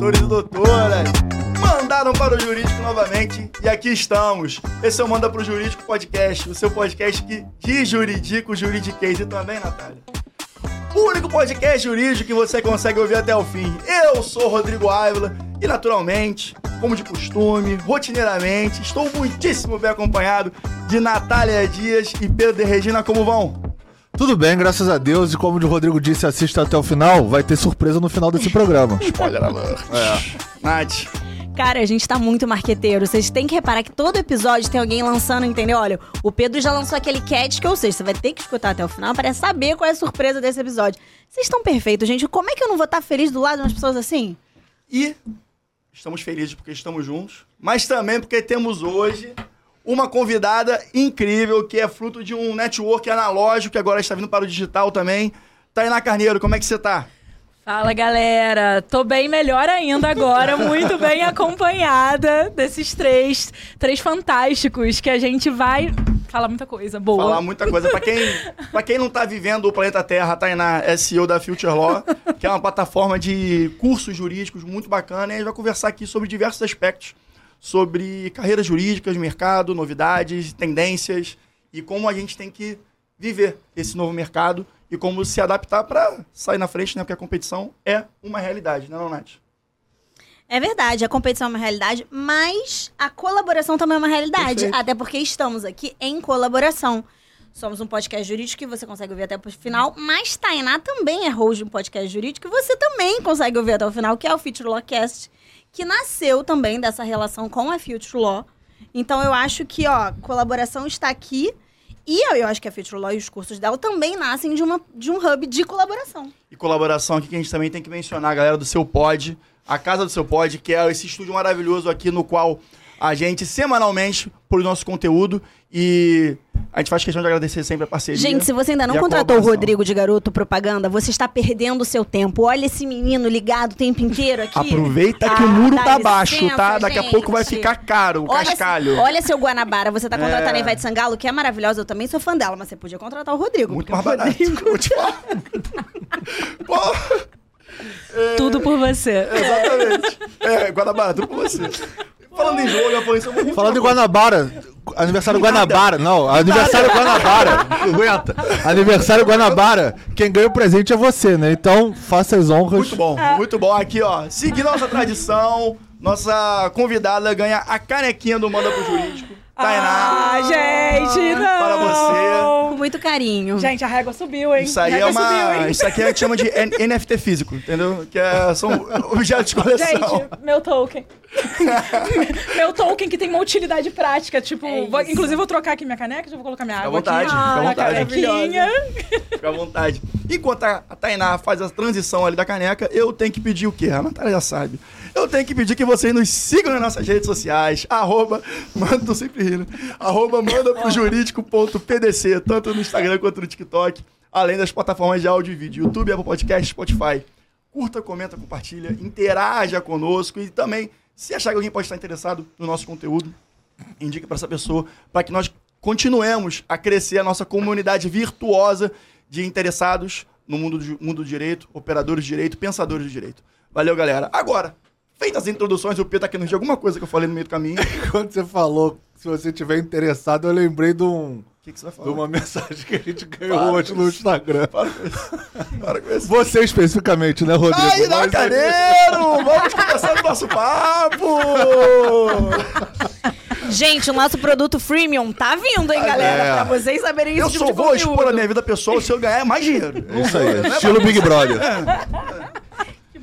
doutores e doutoras. Mandaram para o Jurídico novamente e aqui estamos. Esse é o Manda para o Jurídico Podcast, o seu podcast que de juridico, juridiquês e também, Natália. O único podcast jurídico que você consegue ouvir até o fim. Eu sou Rodrigo Ávila e, naturalmente, como de costume, rotineiramente, estou muitíssimo bem acompanhado de Natália Dias e Pedro de Regina. Como vão? Tudo bem, graças a Deus. E como o Rodrigo disse, assista até o final. Vai ter surpresa no final desse programa. Spoiler alert. É. Nath. Cara, a gente tá muito marqueteiro. Vocês têm que reparar que todo episódio tem alguém lançando, entendeu? Olha, o Pedro já lançou aquele cat que, ou seja, você vai ter que escutar até o final para saber qual é a surpresa desse episódio. Vocês estão perfeitos, gente. Como é que eu não vou estar feliz do lado de umas pessoas assim? E estamos felizes porque estamos juntos, mas também porque temos hoje uma convidada incrível que é fruto de um network analógico que agora está vindo para o digital também. Tainá Carneiro, como é que você tá? Fala galera, tô bem melhor ainda agora, muito bem acompanhada desses três, três fantásticos que a gente vai falar muita coisa boa. Falar muita coisa. Pra quem, pra quem não tá vivendo o planeta Terra, a Tainá é CEO da Future Law, que é uma plataforma de cursos jurídicos muito bacana, e a gente vai conversar aqui sobre diversos aspectos, sobre carreiras jurídicas, mercado, novidades, tendências e como a gente tem que viver esse novo mercado e como se adaptar para sair na frente, né? Porque a competição é uma realidade, não é, Nath? É verdade, a competição é uma realidade, mas a colaboração também é uma realidade. Perfeito. Até porque estamos aqui em colaboração. Somos um podcast jurídico que você consegue ouvir até o final, mas Tainá também é host de um podcast jurídico que você também consegue ouvir até o final, que é o Future Lawcast, que nasceu também dessa relação com a Future Law. Então eu acho que, ó, colaboração está aqui. E eu, eu acho que a Future Law e os cursos dela também nascem de, uma, de um hub de colaboração. E colaboração aqui que a gente também tem que mencionar, a galera do Seu Pod, a Casa do Seu Pod, que é esse estúdio maravilhoso aqui no qual a gente semanalmente por nosso conteúdo e a gente faz questão de agradecer sempre a parceria. Gente, se você ainda não contratou o. Rodrigo de garoto propaganda, você está perdendo o seu tempo. Olha esse menino ligado o tempo inteiro aqui. Aproveita que Ah, o muro tá baixo, tá? Daqui a pouco vai gente. ficar caro o Olha, cascalho. olha seu Guanabara, você tá contratando É. a Ivete Sangalo, que é maravilhosa, eu também sou fã dela, mas você podia contratar o Rodrigo. Muito porque mais barato. Rodrigo- Vou te falar. Pô, Tudo por você. exatamente. É, Guanabara, tudo com você. Falando em jogo, eu falei isso muito Falando em Guanabara, aniversário Guanabara, não, aniversário Guanabara, aguenta. Aniversário Guanabara, quem ganha o presente é você, né? Então, faça as honras. Muito bom, muito bom. Aqui, ó, seguindo nossa tradição, nossa convidada ganha a canequinha do Manda pro Jurídico. Tainá. Ah, gente, não. Para você. Com muito carinho. Gente, a régua subiu, hein? Isso aí é uma. subiu, hein? Isso aqui a gente chama de NFT físico, entendeu? Que é, são objetos de coleção. Gente, meu token. meu token que tem uma utilidade prática. Tipo, É vou- inclusive vou trocar aqui minha caneca, já vou colocar minha Fica à água vontade, aqui. fica à Ah, vontade. canequinha. Fica à vontade. Enquanto a a Tainá faz a transição ali da caneca, eu tenho que pedir o quê? A Natália já sabe. Eu tenho que pedir que vocês nos sigam nas nossas redes sociais. Arroba, manda, tô sempre rindo. Arroba, manda pro jurídico.pdc, tanto no Instagram quanto no TikTok. Além das plataformas de áudio e vídeo, YouTube, Apple Podcast, Spotify. Curta, comenta, compartilha, interaja conosco e também, se achar que alguém pode estar interessado no nosso conteúdo, indique para essa pessoa, para que nós continuemos a crescer a nossa comunidade virtuosa de interessados no mundo do, mundo do direito, operadores de direito, pensadores de direito. Valeu, galera. Agora, feitas as introduções, o Pedro tá querendo dizer alguma coisa que eu falei no meio do caminho. Quando você falou, se você tiver interessado, eu lembrei de, um, que, que você vai de falar? uma mensagem que a gente ganhou Para hoje no. Instagram. Para com isso. Para com isso. Você especificamente, né, Rodrigo? Aí, Nacareiro! Vamos começar o nosso papo! Gente, o nosso produto freemium tá vindo, hein, galera? É. Pra vocês saberem isso Eu tipo só de vou conteúdo. expor a minha vida pessoal se eu ganhar mais dinheiro. É Isso aí, estilo Big Brother. Que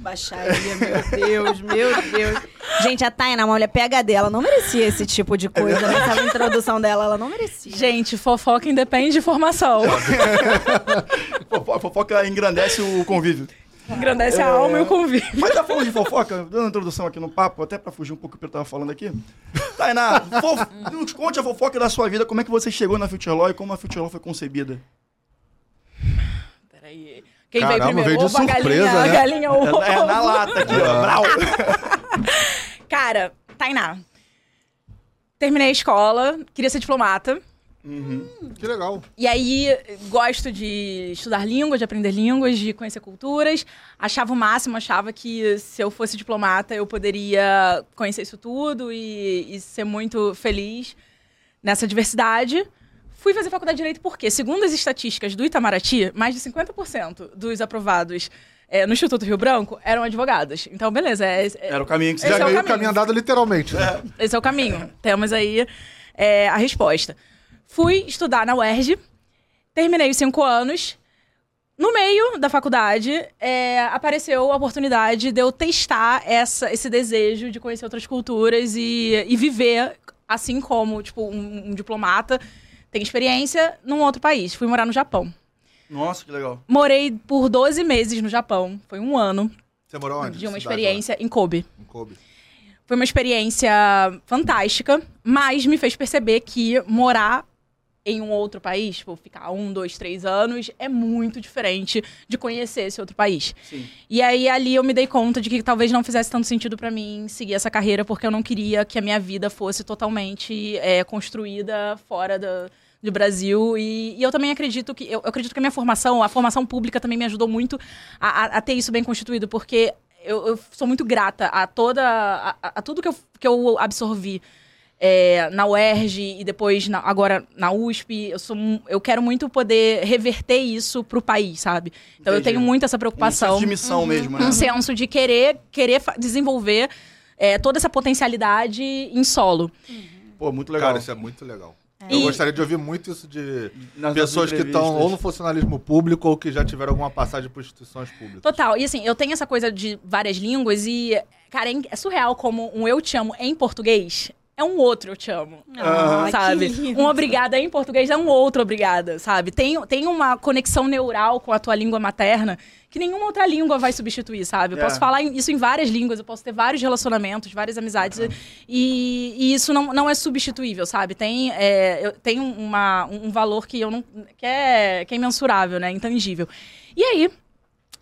baixaria, meu Deus, meu Deus. Gente, a Tainá, uma mulher PHD, ela não merecia esse tipo de coisa. Nessa introdução dela, ela não merecia. Gente, fofoca independe de formação. Fofo- Fofoca engrandece o convívio. Engrandece a alma e o convívio. Mas tá falando de fofoca, dando uma introdução aqui no papo, até pra fugir um pouco do que eu tava falando aqui. Tainá, fof... nos conte a fofoca da sua vida, como é que você chegou na Future Law e como a Future Law foi concebida. Peraí. Quem Caramba, veio primeiro? veio de Ovo, a galinha, surpresa, a né? galinha ou o É, é na ovo? lata aqui, ó. Brau. Cara, Tainá. Terminei a escola, queria ser diplomata. Que legal. E aí, gosto de estudar línguas, de aprender línguas, de conhecer culturas. Achava o máximo, achava que se eu fosse diplomata, eu poderia conhecer isso tudo e, e ser muito feliz nessa diversidade. Fui fazer faculdade de Direito porque, segundo as estatísticas do Itamaraty, mais de 50% dos aprovados eh, no Instituto Rio Branco eram advogados. Então, beleza. É, é- Era o caminho que você Já é o caminho. caminho andado literalmente. né? esse é o caminho. Temos aí é, a resposta. Fui estudar na UERJ, terminei os cinco anos. No meio da faculdade, é, apareceu a oportunidade de eu testar essa, esse desejo de conhecer outras culturas e, e viver, assim como tipo, um, um diplomata tem experiência, num outro país. Fui morar no Japão. Nossa, que legal. Morei por 12 meses no Japão. Foi um ano Você morou onde? de uma experiência em Kobe. Em Kobe. Foi uma experiência fantástica, mas me fez perceber que morar em um outro país, tipo, ficar um, dois, três anos, é muito diferente de conhecer esse outro país. Sim. E aí ali eu me dei conta de que talvez não fizesse tanto sentido pra mim seguir essa carreira, porque eu não queria que a minha vida fosse totalmente é, construída fora da, do Brasil. E, e eu também acredito que eu, eu acredito que a minha formação, a formação pública também me ajudou muito a, a- a ter isso bem constituído, porque eu, eu sou muito grata a toda a, a- tudo que eu, que eu absorvi. é, na UERJ e depois na- agora na USP, eu, sou, eu quero muito poder reverter isso pro país, sabe? Então eu Entendi. tenho muito essa Um preocupação senso de missão mesmo, né? um senso de querer, querer desenvolver é, toda essa potencialidade em solo. Pô, muito legal. Cara, isso é muito legal. Eu E- gostaria de ouvir muito isso de Nas pessoas que estão ou no funcionalismo público ou que já tiveram alguma passagem por instituições públicas. Total. E assim, eu tenho essa coisa de várias línguas e, cara, é é surreal como um eu te amo em português é um outro eu te amo. Ah, sabe? Um obrigada em português é um outro obrigada, sabe? Tem, tem uma conexão neural com a tua língua materna que nenhuma outra língua vai substituir, sabe? Eu É. posso falar em- isso em várias línguas, eu posso ter vários relacionamentos, várias amizades, e, e isso não, não é substituível, sabe? Tem, é, eu, tem uma, um valor que eu não. que é, que é imensurável, né? Intangível. E aí,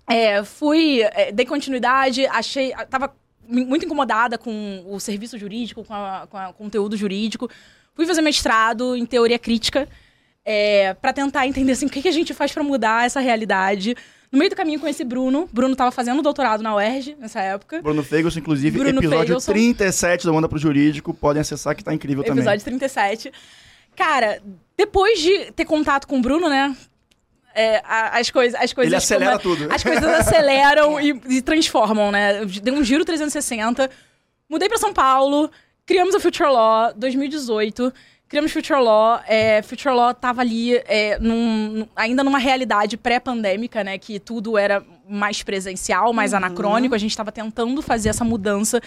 é, fui, é, dei continuidade, achei. Tava muito incomodada com o serviço jurídico, com, a- com a- com o conteúdo jurídico. Fui fazer mestrado em teoria crítica é, para tentar entender assim, o que, que a gente faz para mudar essa realidade. No meio do caminho conheci Bruno. Bruno estava fazendo doutorado na UERJ nessa época. Bruno Fegelson, inclusive, Bruno episódio Fegelson. 37 do Manda pro Jurídico. Podem acessar que tá incrível também. Episódio 37. Cara, depois de ter contato com o Bruno, né? É, as, coisas, as coisas. Ele acelera come- tudo. As coisas aceleram e, e transformam, né? Eu Dei um giro 360. Mudei pra São Paulo. Criamos a Future Law 2018. Criamos Future Law. É, Future Law tava ali é, num- ainda numa realidade pré-pandêmica, né? Que tudo era mais presencial, mais anacrônico. A gente estava tentando fazer essa mudança.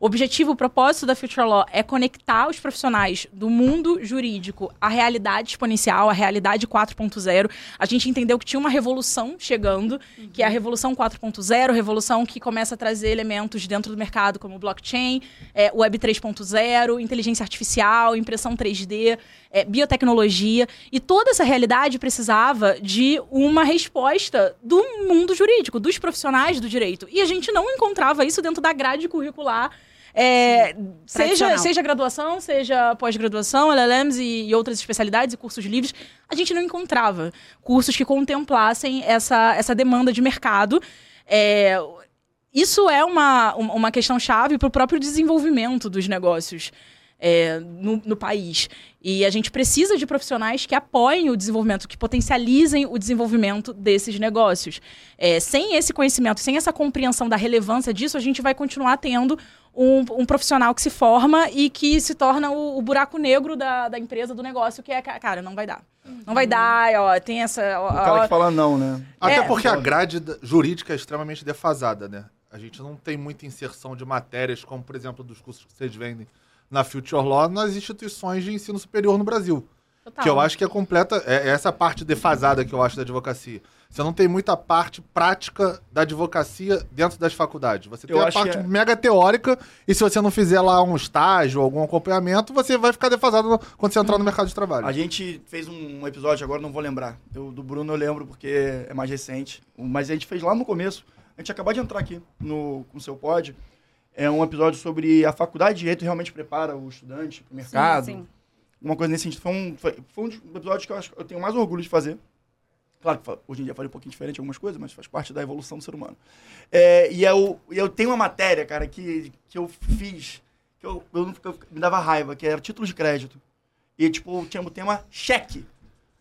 O objetivo, o propósito da Future Law é conectar os profissionais do mundo jurídico à realidade exponencial, à realidade 4.0. A gente entendeu que tinha uma revolução chegando, que é a revolução 4.0, revolução que começa a trazer elementos dentro do mercado como blockchain, é, web 3.0, inteligência artificial, impressão 3D, é, biotecnologia. E toda essa realidade precisava de uma resposta do mundo jurídico, dos profissionais do direito. E a gente não encontrava isso dentro da grade curricular. é, seja, seja graduação, seja pós-graduação, LLMs e, e outras especialidades e cursos livres, a gente não encontrava cursos que contemplassem essa, essa demanda de mercado. É, isso é uma, um- uma questão chave para o próprio desenvolvimento dos negócios é, no, no país. E a gente precisa de profissionais que apoiem o desenvolvimento, que potencializem o desenvolvimento desses negócios. É, sem esse conhecimento, sem essa compreensão da relevância disso, a gente vai continuar tendo um, um profissional que se forma e que se torna o, o buraco negro da, da empresa, do negócio, que é, ca- cara, não vai dar. Não vai dar, ó, tem essa... ó, O cara ó, que fala não, né? Até É. porque a grade jurídica é extremamente defasada, né? A gente não tem muita inserção de matérias, como, por exemplo, dos cursos que vocês vendem na Future Law, nas instituições de ensino superior no Brasil. total. Que eu acho que é completa. É é essa parte defasada que eu acho da advocacia. Você não tem muita parte prática da advocacia dentro das faculdades. Você tem Eu a parte é- mega teórica, e se você não fizer lá um estágio, algum acompanhamento, você vai ficar defasado quando você entrar no mercado de trabalho. A gente fez um episódio, agora não vou lembrar. Eu, do Bruno eu lembro porque é mais recente. Mas a gente fez lá no começo. A gente acabou de entrar aqui no, com o seu pod. É um episódio sobre a faculdade de Direito realmente prepara o estudante para o mercado. sim. uma coisa nesse sentido. Foi um, foi, foi um dos episódios que eu acho que eu tenho mais orgulho de fazer. Claro que hoje em dia faria um pouquinho diferente em algumas coisas, mas faz parte da evolução do ser humano. É, e eu, e eu tenho uma matéria, cara, que, que eu fiz, que eu, eu, eu- me dava raiva, que era título de crédito. E, tipo, tinha o tema cheque.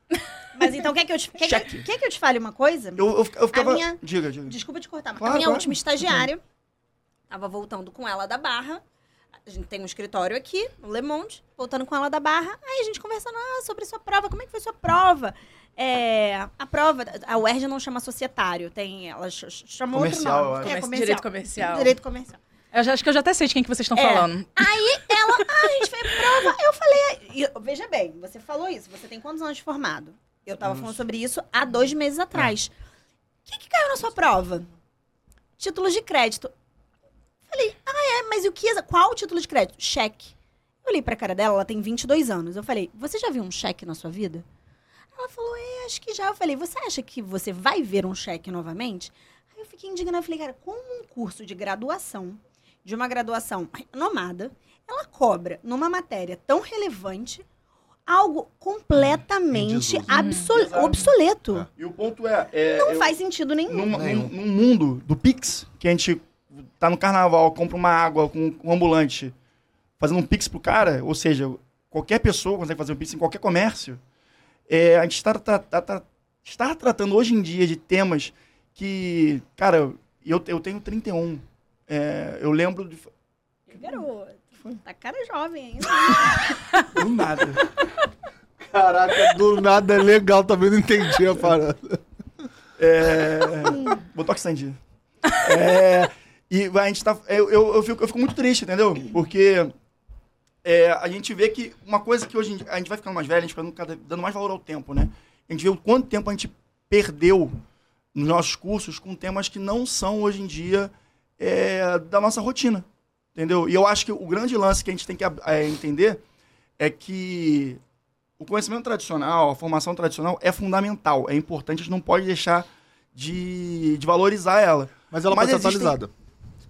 Mas então, quer que eu te, quer, quer que eu te fale uma coisa? Eu, eu, eu ficava... minha- Diga, diga. Desculpa te cortar, mas Claro, a minha claro. última estagiária tava voltando com ela da Barra. A gente tem um escritório aqui, no Le Monde, voltando com ela da Barra. Aí a gente conversando ah, sobre sua prova, como é que foi sua prova? É, a prova, a UERJ não chama societário, tem, ela ch- ch- chamou Comercial, outro acho. nome. É, Comerci- Direito comercial. Direito comercial. Eu já, acho que eu já até sei de quem que vocês estão É. falando. Aí ela, ah, a gente fez prova. Eu falei, e eu- veja bem, você falou isso, você tem quantos anos de formado? Eu tava falando sobre isso há dois meses atrás. O que, que caiu na sua prova? Títulos de crédito. Falei, ah, é, mas o que? Qual o título de crédito? Cheque. Eu olhei pra cara dela, ela tem 22 anos. Eu falei, você já viu um cheque na sua vida? Ela falou, é, acho que já. Eu falei, você acha que você vai ver um cheque novamente? Aí eu fiquei indignada. Eu falei, cara, como um curso de graduação, de uma graduação renomada, ela cobra numa matéria tão relevante algo completamente desuso. absol- Exato. obsoleto. E o ponto é... é Não eu- faz sentido nenhum. num, Nenhum. num- num mundo do Pix, que a gente tá no carnaval, compra uma água com um ambulante, fazendo um Pix pro cara, ou seja, qualquer pessoa consegue fazer um Pix em qualquer comércio, é, a gente está, tá- tá- tá- está tratando hoje em dia de temas que, cara, eu, eu tenho 31. É, eu lembro de. Garoto, tá cara jovem ainda. Do nada. Caraca, do nada é legal, também não entendi a parada. É, Botox Sandy. É, e a gente tá. Eu, eu, eu, fico, eu fico muito triste, entendeu? Porque é, a gente vê que uma coisa que hoje em dia, a gente vai ficando mais velho, a gente vai dando mais valor ao tempo, né? A gente vê o quanto tempo a gente perdeu nos nossos cursos com temas que não são hoje em dia é, da nossa rotina. Entendeu? E eu acho que o grande lance que a gente tem que é, entender é que o conhecimento tradicional, a formação tradicional é fundamental, é importante, a gente não pode deixar de, de valorizar ela. Mas ela Mas pode ser atualizada.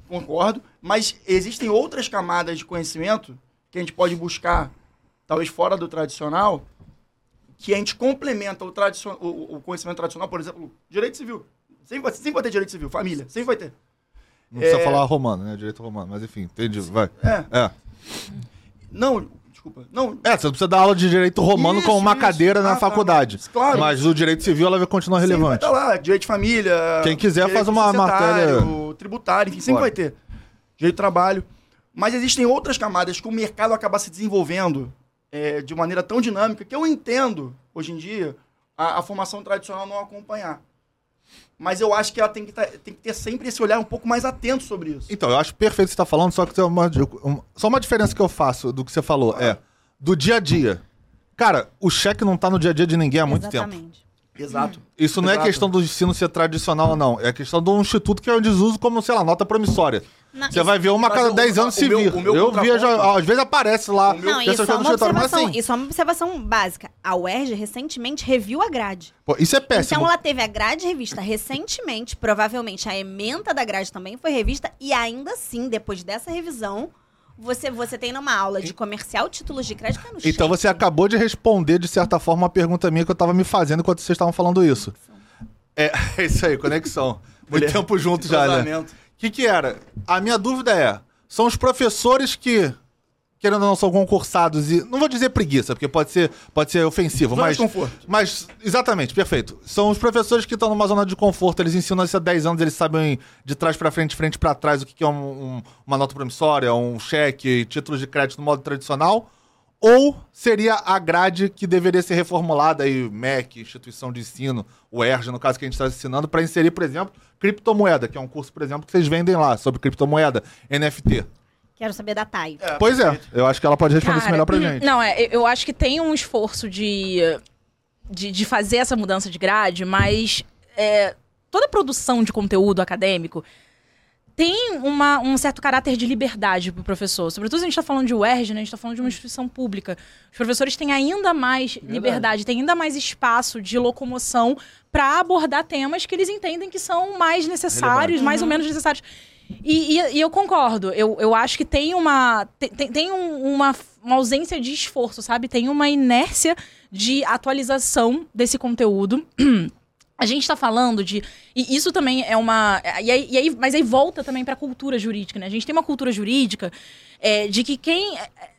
Concordo, mas existem outras camadas de conhecimento que a gente pode buscar, talvez fora do tradicional, que a gente complementa o, tradicio- o, conhecimento tradicional, por exemplo, direito civil. Sempre vai, sempre vai ter direito civil, família, sempre vai ter. Não precisa É. falar romano, né? Direito romano, mas enfim, entendi. Vai. É, É. não, desculpa, não, É, você não precisa dar aula de direito romano Isso, com uma isso. cadeira na Ah, tá. faculdade. Claro. Mas o direito civil ela vai continuar vai relevante. estar lá, direito de família. Quem quiser faz uma matéria. Tributário, enfim, sempre Bora. vai ter. Direito de trabalho. Mas existem outras camadas que o mercado acaba se desenvolvendo é, de maneira tão dinâmica que eu entendo, hoje em dia, a, a formação tradicional não acompanhar. Mas eu acho que ela tem que, tá- tem que ter sempre esse olhar um pouco mais atento sobre isso. Então, eu acho perfeito o que você está falando, só que tem uma, um- só uma diferença que eu faço do que você falou é do dia a dia. Cara, o cheque não tá no dia a dia de ninguém há muito tempo. Exatamente. Exato. Isso não é Exato. questão do ensino ser tradicional ou não. É questão de um instituto que é um desuso como, sei lá, nota promissória. Não, Você isso- vai ver uma a cada o- 10 anos se vir. Eu via, já, às vezes aparece lá. Meu- Não, isso é, uma observação, assim, isso é uma observação básica. A UERJ recentemente reviu a grade. pô, isso é péssimo. Então ela teve a grade revista recentemente, provavelmente a ementa da grade também foi revista, e ainda assim, depois dessa revisão, você, você tem numa aula de comercial títulos de crédito que é no Então cheque. você acabou de responder, de certa forma, uma pergunta minha que eu tava me fazendo enquanto vocês estavam falando isso. É, é isso aí, conexão. Muito tempo junto já, né? Que, que era? A minha dúvida é: são os professores que, querendo ou não, são concursados e. Não vou dizer preguiça, porque pode ser, pode ser ofensivo, Zona mas. de conforto. Mas, exatamente, perfeito. São os professores que estão numa zona de conforto, eles ensinam isso há 10 anos, eles sabem de trás pra frente, frente pra trás, o que, que é um- um- uma nota promissória, um cheque, títulos de crédito no modo tradicional. Ou seria a grade que deveria ser reformulada aí, MEC, instituição de ensino, o ERJ, no caso que a gente está ensinando, para inserir, por exemplo, criptomoeda, que é um curso, por exemplo, que vocês vendem lá sobre criptomoeda, NFT. Quero saber da TAI. É, Pois é, eu acho que ela pode responder isso Cara, melhor pra gente. Não, é, eu- eu acho que tem um esforço de, de, de fazer essa mudança de grade, mas é, toda produção de conteúdo acadêmico tem uma- um certo caráter de liberdade pro professor. Sobretudo se a gente tá falando de UERJ, né? A gente tá falando de uma instituição pública. Os professores têm ainda mais liberdade, têm ainda mais espaço de locomoção para abordar temas que eles entendem que são mais necessários, mais ou menos necessários. E, e- e eu concordo. Eu, eu acho que tem uma. Tem, tem- tem um- uma, uma ausência de esforço, sabe? Tem uma inércia de atualização desse conteúdo. A gente tá falando de. E isso também é uma. E aí, e aí- mas aí volta também pra cultura jurídica, né? A gente tem uma cultura jurídica é, de que quem. é, é,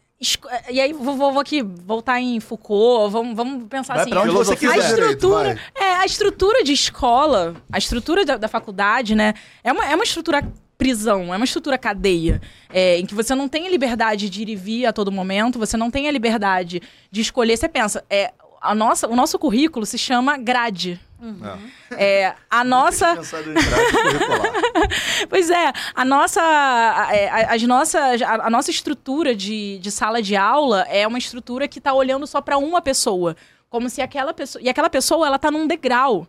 é, E aí, vou, vou- aqui voltar em Foucault, vamos, vamos pensar Vai assim. pra onde você A quiser. direito, estrutura, vai. é, a estrutura de escola, a estrutura da, da faculdade, né? É uma, é uma estrutura prisão, é uma estrutura cadeia, é, em que você não tem a liberdade de ir e vir a todo momento, você não tem a liberdade de escolher. Você pensa, é, a nossa, o nosso currículo se chama grade. É, a nossa. Pois é, a nossa, a, a- as nossas, a, a nossa estrutura de, de sala de aula é uma estrutura que está olhando só para uma pessoa, como se aquela pessoa e aquela pessoa ela tá num degrau,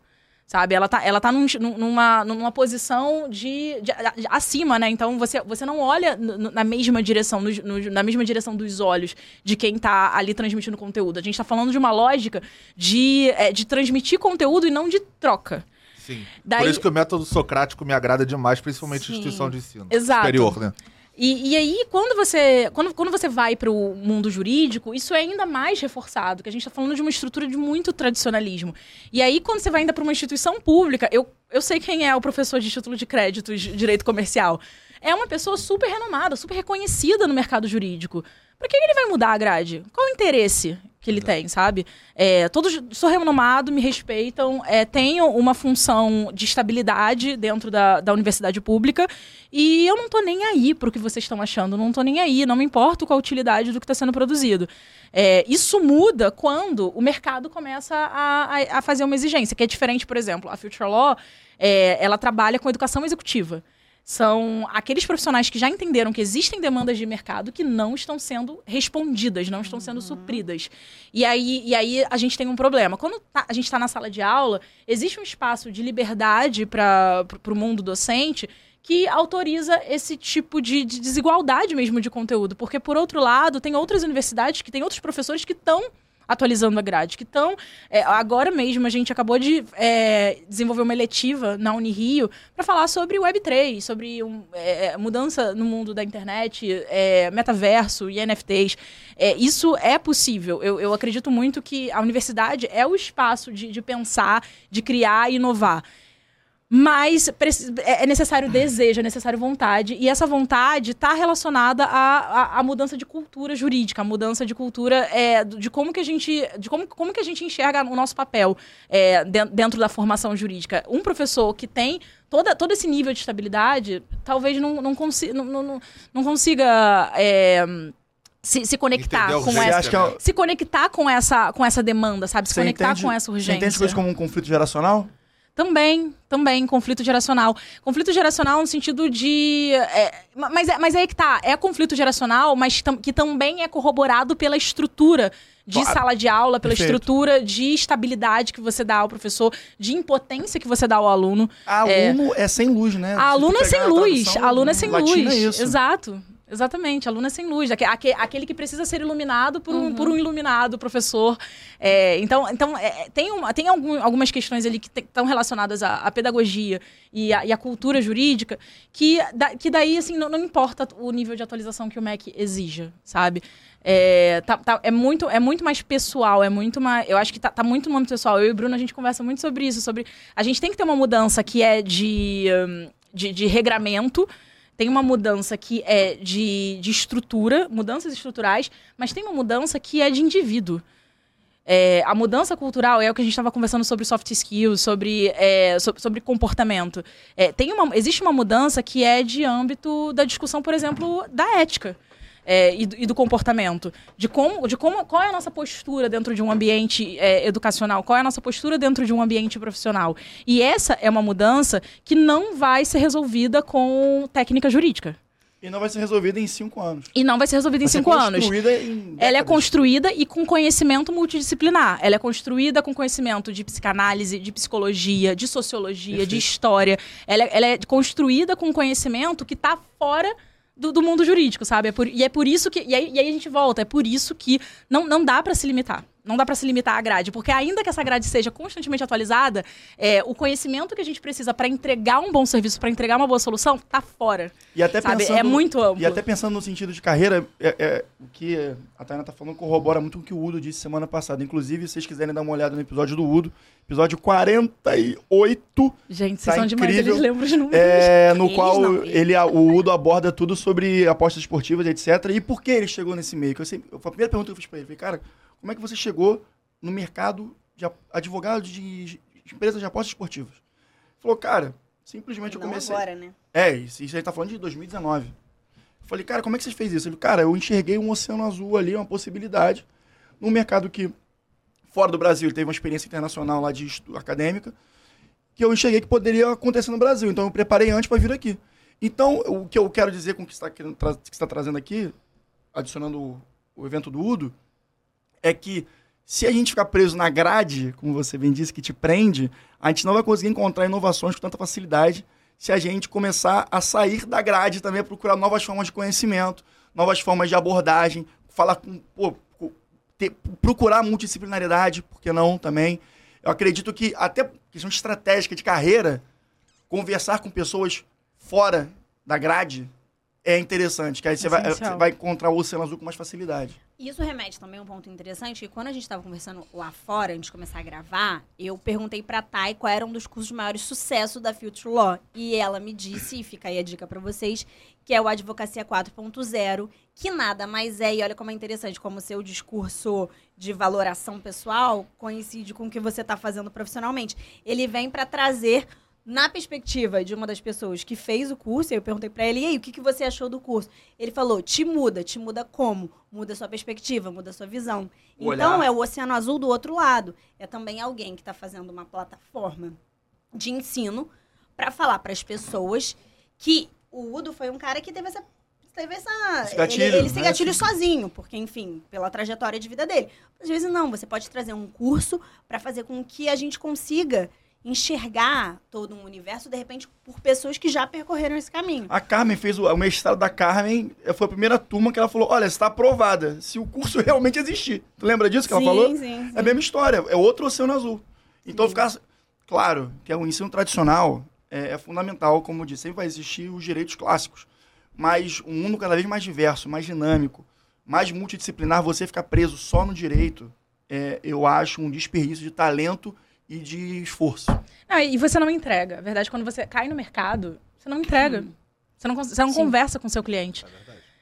sabe? Ela tá, ela tá num- numa, numa posição de, de- de- acima, né? Então você, você não olha na mesma direção, no- no- na mesma direção dos olhos de quem tá ali transmitindo conteúdo. A gente tá falando de uma lógica de, é, de transmitir conteúdo e não de troca. Sim. Daí- Por isso que o método socrático me agrada demais, principalmente Sim. instituição de ensino. Exato. Superior, né? E, e aí, quando você, quando, quando você vai para o mundo jurídico, isso é ainda mais reforçado, que a gente está falando de uma estrutura de muito tradicionalismo. E aí, quando você vai ainda para uma instituição pública, eu, eu sei quem é o professor de título de crédito de direito comercial. É uma pessoa super renomada, super reconhecida no mercado jurídico. Por que ele vai mudar a grade? Qual o interesse que ele tem, sabe? É, todos sou renomado, me respeitam, é, tenho uma função de estabilidade dentro da, da universidade pública e eu não tô nem aí pro que vocês estão achando, não tô nem aí, não me importo com a utilidade do que está sendo produzido. É, isso muda quando o mercado começa a, a, a fazer uma exigência, que é diferente, por exemplo, a Future Law, é, ela trabalha com educação executiva são aqueles profissionais que já entenderam que existem demandas de mercado que não estão sendo respondidas, não estão sendo supridas. E aí, e aí a gente tem um problema. Quando tá- a gente está na sala de aula, existe um espaço de liberdade para o mundo docente que autoriza esse tipo de, de desigualdade mesmo de conteúdo. Porque, por outro lado, tem outras universidades que têm outros professores que estão atualizando a grade, que estão... é, agora mesmo, a gente acabou de é, desenvolver uma eletiva na Unirio para falar sobre Web3, sobre um, é, mudança no mundo da internet, é, metaverso e NFTs. É, isso é possível. Eu, eu acredito muito que a universidade é o espaço de, de pensar, de criar e inovar. Mas é é necessário desejo, é necessário vontade. E essa vontade está relacionada à, à, à mudança de cultura jurídica, a mudança de cultura é, de como que a gente. de como, como que a gente enxerga o nosso papel é, den- dentro da formação jurídica. Um professor que tem toda, todo esse nível de estabilidade, talvez não, não, consi, não, não, não- consiga. é, se, se conectar com Você essa. acha que é, Se conectar com essa, com essa demanda, sabe? Se você conectar entende- com essa Você urgência. entende coisas como um conflito geracional? Também, também, conflito geracional. Conflito geracional no sentido de. é, ma- mas, é, mas aí que tá, é conflito geracional, mas tam- que também é corroborado pela estrutura de Claro. sala de aula, pela Perfeito. estrutura de estabilidade que você dá ao professor, de impotência que você dá ao aluno. Aluno é, sem luz, né? A aluna é sem a luz. A aluna é sem luz. É isso. Exato. Exatamente, aluna é sem luz. Aque- aque- Aquele que precisa ser iluminado por um, por um iluminado professor. É, então, então é, tem, uma, tem algum- algumas questões ali que estão relacionadas à, à pedagogia e à, e à cultura jurídica que, da- que daí, assim, não, não importa o nível de atualização que o MEC exija, sabe? É, tá- tá- é, muito, é muito mais pessoal, é muito mais. Eu acho que tá, tá muito no âmbito pessoal. Eu e o Bruno, a gente conversa muito sobre isso. Sobre. A gente tem que ter uma mudança que é de, hum, de, de regramento. Tem uma mudança que é de, de estrutura, mudanças estruturais, mas tem uma mudança que é de indivíduo. É, a mudança cultural é o que a gente estava conversando sobre soft skills, sobre, é, so- sobre comportamento. É, tem uma, existe uma mudança que é de âmbito da discussão, por exemplo, da ética. É, e, do, e do comportamento, de como, de como, qual é a nossa postura dentro de um ambiente é, educacional, qual é a nossa postura dentro de um ambiente profissional. E essa é uma mudança que não vai ser resolvida com técnica jurídica. E não vai ser resolvida em cinco anos. E não vai ser resolvida em Vai ser cinco anos. construída em Ela é construída e com conhecimento multidisciplinar. Ela é construída com conhecimento de psicanálise, de psicologia, de sociologia, de Perfeito. história. Ela, é- ela é construída com conhecimento que está fora do, do mundo jurídico, sabe? É por- e é por isso que. E aí, e aí a gente volta. É por isso que não, não dá para se limitar. Não dá para se limitar à grade, porque ainda que essa grade seja constantemente atualizada, é, o conhecimento que a gente precisa para entregar um bom serviço, para entregar uma boa solução, tá fora. E até sabe? pensando, É muito amplo. E até pensando no sentido de carreira, é, é, o que a Tainá tá falando corrobora muito com o que o Udo disse semana passada. Inclusive, se vocês quiserem dar uma olhada no episódio do Udo, episódio 48, Gente, vocês Tá são demais, eles lembram os números. é, no Eles qual não, ele, o Udo aborda tudo sobre apostas esportivas, etc. E por que ele chegou nesse meio? Que eu sempre, a primeira pergunta que eu fiz pra ele, falei, cara, como é que você chegou no mercado de advogado de, empresas de apostas esportivas? Ele falou, cara, simplesmente eu Não comecei... agora, né? É, isso, isso aí tá falando de 2019. Eu falei, cara, como é que você fez isso? Ele, cara, eu enxerguei um oceano azul ali, uma possibilidade, num mercado que, fora do Brasil, ele teve uma experiência internacional lá de estu- acadêmica, que eu enxerguei que poderia acontecer no Brasil. Então eu preparei antes para vir aqui. Então, o que eu quero dizer com o que você está tra- está trazendo aqui, adicionando o, o evento do Udo, é que se a gente ficar preso na grade, como você bem disse, que te prende, a gente não vai conseguir encontrar inovações com tanta facilidade se a gente começar a sair da grade também, procurar novas formas de conhecimento, novas formas de abordagem, falar com. pô, ter- procurar multidisciplinaridade, por que não também? Eu acredito que, até questão estratégica de carreira, conversar com pessoas fora da grade é interessante, que aí você vai, Essencial. você vai encontrar o Oceano Azul com mais facilidade. Isso remete também a um ponto interessante, que quando a gente estava conversando lá fora, antes de começar a gravar, eu perguntei pra Thay qual era um dos cursos de maior sucesso da Future Law. E ela me disse, e fica aí a dica pra vocês, que é o Advocacia 4.0, que nada mais é, e olha como é interessante, como o seu discurso de valoração pessoal coincide com o que você está fazendo profissionalmente. Ele vem para trazer na perspectiva de uma das pessoas que fez o curso, eu perguntei pra ele, e aí, o que, que você achou do curso? Ele falou, te muda. Te muda como? Muda sua perspectiva, muda sua visão. O Então, olhar. é o oceano azul do outro lado. É também alguém que está fazendo uma plataforma de ensino para falar para as pessoas que o Udo foi um cara que teve essa... Teve essa Esse gatilho, ele, ele se né? gatilho sozinho, porque, enfim, pela trajetória de vida dele. Às vezes, não, você pode trazer um curso para fazer com que a gente consiga enxergar todo um universo, de repente, por pessoas que já percorreram esse caminho. A Carmen fez o, o mestrado da Carmen, foi a primeira turma que ela falou: olha, está aprovada, se o curso realmente existir. Tu lembra disso que ela sim, falou? sim, sim. É a mesma história, é outro oceano azul. Então Sim. ficar. Claro que o ensino tradicional é, é fundamental, como eu disse, sempre vai existir os direitos clássicos. Mas um mundo cada vez mais diverso, mais dinâmico, mais multidisciplinar, você ficar preso só no direito, é, eu acho um desperdício de talento e de esforço. Ah, e você não entrega. A verdade, quando você cai no mercado, você não entrega. Você não, você não conversa com o seu cliente.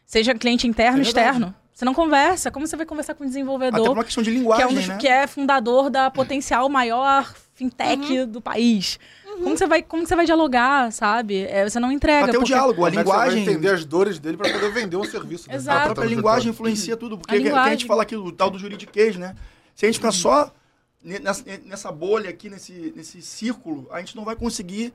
Seja cliente interno, É externo. Você não conversa. Como você vai conversar com o Até por desenvolvedor, uma questão de que é, linguagem, um dos- né? que é fundador da potencial maior fintech do país? Como, você vai, como você vai dialogar, sabe? É, você não entrega. Até o porque- diálogo, a Como é que você vai linguagem. entender as dores dele pra poder vender um serviço. né? Exato. A própria linguagem influencia tudo. Porque A que a linguagem. gente fala aqui do tal do juridiquês, né? Se a gente ficar só ne- nessa, nessa bolha aqui, nesse, nesse círculo, a gente não vai conseguir